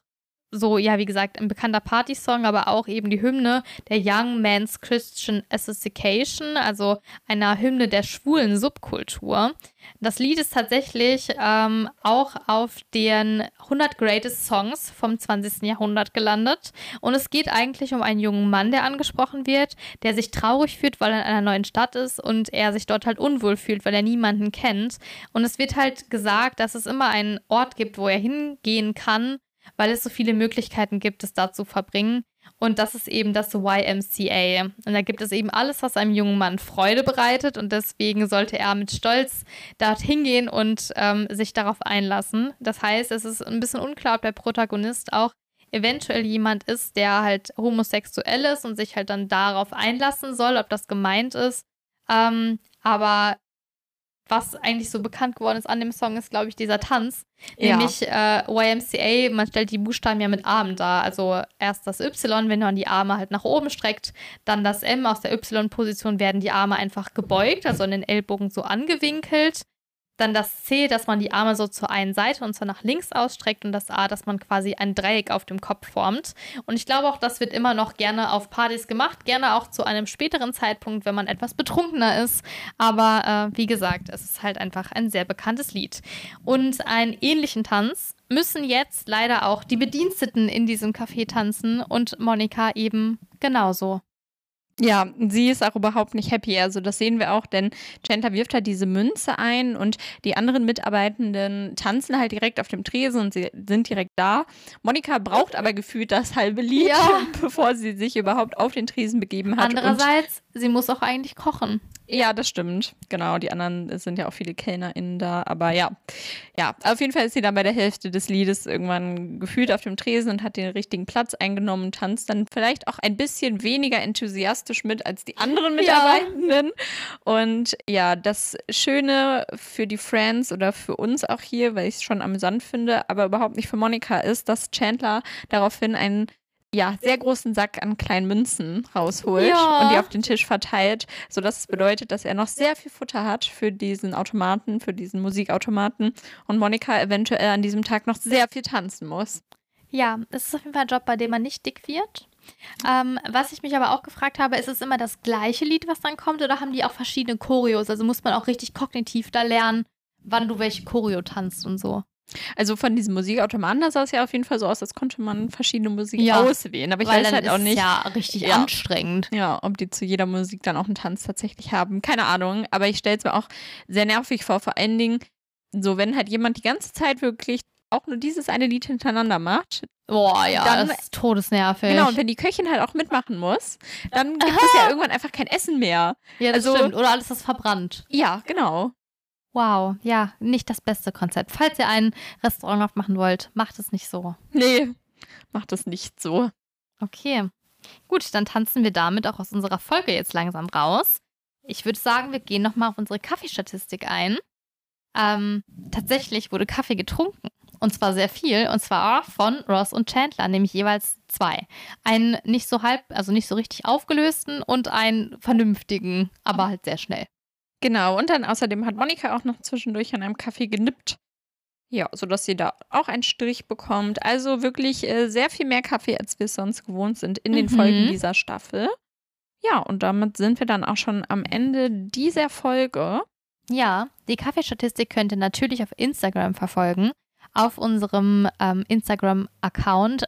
so, ja, wie gesagt, ein bekannter Party-Song, aber auch eben die Hymne der Young Men's Christian Association, also einer Hymne der schwulen Subkultur. Das Lied ist tatsächlich ähm, auch auf den 100 Greatest Songs vom 20. Jahrhundert gelandet. Und es geht eigentlich um einen jungen Mann, der angesprochen wird, der sich traurig fühlt, weil er in einer neuen Stadt ist und er sich dort halt unwohl fühlt, weil er niemanden kennt. Und es wird halt gesagt, dass es immer einen Ort gibt, wo er hingehen kann, weil es so viele Möglichkeiten gibt, es da zu verbringen. Und das ist eben das YMCA. Und da gibt es eben alles, was einem jungen Mann Freude bereitet. Und deswegen sollte er mit Stolz dorthin gehen und ähm, sich darauf einlassen. Das heißt, es ist ein bisschen unklar, ob der Protagonist auch eventuell jemand ist, der halt homosexuell ist und sich halt dann darauf einlassen soll, ob das gemeint ist. Ähm, aber was eigentlich so bekannt geworden ist an dem Song, ist, glaube ich, dieser Tanz. Ja. Nämlich äh, YMCA, man stellt die Buchstaben ja mit Armen dar. Also erst das Y, wenn man die Arme halt nach oben streckt, dann das M aus der Y-Position werden die Arme einfach gebeugt, also an den Ellbogen so angewinkelt. Dann das C, dass man die Arme so zur einen Seite und zwar nach links ausstreckt und das A, dass man quasi ein Dreieck auf dem Kopf formt. Und ich glaube auch, das wird immer noch gerne auf Partys gemacht, gerne auch zu einem späteren Zeitpunkt, wenn man etwas betrunkener ist. Aber äh, wie gesagt, es ist halt einfach ein sehr bekanntes Lied. Und einen ähnlichen Tanz müssen jetzt leider auch die Bediensteten in diesem Café tanzen und Monika eben genauso. Ja, sie ist auch überhaupt nicht happy. Also das sehen wir auch, denn Chandler wirft halt diese Münze ein und die anderen Mitarbeitenden tanzen halt direkt auf dem Tresen und sie sind direkt da. Monika braucht aber gefühlt das halbe Lied, Ja. [LAUGHS] bevor sie sich überhaupt auf den Tresen begeben hat. Andererseits, sie muss auch eigentlich kochen. ja, das stimmt. Genau, die anderen sind ja auch viele KellnerInnen da. Aber ja, ja, auf jeden Fall ist sie dann bei der Hälfte des Liedes irgendwann gefühlt auf dem Tresen und hat den richtigen Platz eingenommen und tanzt dann vielleicht auch ein bisschen weniger enthusiastisch mit als die anderen Ja. Mitarbeitenden. Und ja, das Schöne für die Friends oder für uns auch hier, weil ich es schon amüsant finde, aber überhaupt nicht für Monika ist, dass Chandler daraufhin einen ja, sehr großen Sack an kleinen Münzen rausholt Ja. und die auf den Tisch verteilt, sodass es bedeutet, dass er noch sehr viel Futter hat für diesen Automaten, für diesen Musikautomaten und Monika eventuell an diesem Tag noch sehr viel tanzen muss. Ja, es ist auf jeden Fall ein Job, bei dem man nicht dick wird. Ähm, was ich mich aber auch gefragt habe, ist es immer das gleiche Lied, was dann kommt, oder haben die auch verschiedene Choreos? Also muss man auch richtig kognitiv da lernen, wann du welche Choreo tanzt und so. Also von diesem Musikautomaten, da sah es ja auf jeden Fall so aus, als konnte man verschiedene Musik Ja. auswählen. Aber ich weiß halt auch ist nicht, ja richtig Ja. anstrengend. Ja, ob die zu jeder Musik dann auch einen Tanz tatsächlich haben. Keine Ahnung. Aber ich stelle es mir auch sehr nervig vor. Vor allen Dingen, so wenn halt jemand die ganze Zeit wirklich auch nur dieses eine Lied hintereinander macht. Boah, ja, Dann- das ist todesnervig. Genau, und wenn die Köchin halt auch mitmachen muss, dann gibt es ja irgendwann einfach kein Essen mehr. ja, das also- stimmt. Oder alles ist verbrannt. Ja, genau. Wow, ja, nicht das beste Konzept. Falls ihr ein Restaurant aufmachen wollt, macht es nicht so. Nee, macht das nicht so. Okay. Gut, dann tanzen wir damit auch aus unserer Folge jetzt langsam raus. Ich würde sagen, wir gehen nochmal auf unsere Kaffeestatistik ein. Ähm, tatsächlich wurde Kaffee getrunken. Und zwar sehr viel. Und zwar von Ross und Chandler, nämlich jeweils zwei. Einen nicht so halb, also nicht so richtig aufgelösten und einen vernünftigen, aber halt sehr schnell. Genau, und dann außerdem hat Monika auch noch zwischendurch an einem Kaffee genippt. Ja, sodass sie da auch einen Strich bekommt. Also wirklich äh, sehr viel mehr Kaffee, als wir es sonst gewohnt sind in den Mhm. Folgen dieser Staffel. Ja, und damit sind wir dann auch schon am Ende dieser Folge. Ja, die Kaffeestatistik könnt ihr natürlich auf Instagram verfolgen. Auf unserem ähm, Instagram-Account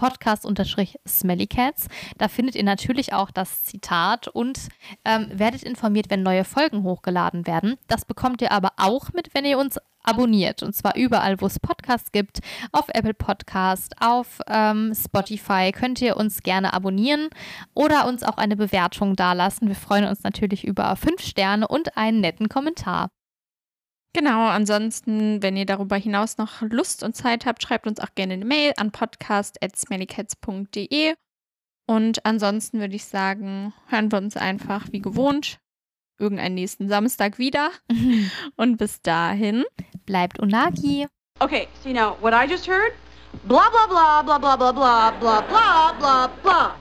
podcast-smellycats. Da findet ihr natürlich auch das Zitat und ähm, werdet informiert, wenn neue Folgen hochgeladen werden. Das bekommt ihr aber auch mit, wenn ihr uns abonniert. Und zwar überall, wo es Podcasts gibt. Auf Apple Podcast, auf ähm, Spotify könnt ihr uns gerne abonnieren oder uns auch eine Bewertung dalassen. Wir freuen uns natürlich über fünf Sterne und einen netten Kommentar. Genau, ansonsten, wenn ihr darüber hinaus noch Lust und Zeit habt, schreibt uns auch gerne eine Mail an podcast.smellycats.de. Und ansonsten würde ich sagen, hören wir uns einfach wie gewohnt irgendeinen nächsten Samstag wieder. [LAUGHS] Und bis dahin. Bleibt Unagi. Okay, see now, what I just heard? Blah, blah, blah, blah, blah, blah, blah, blah, blah, blah, blah.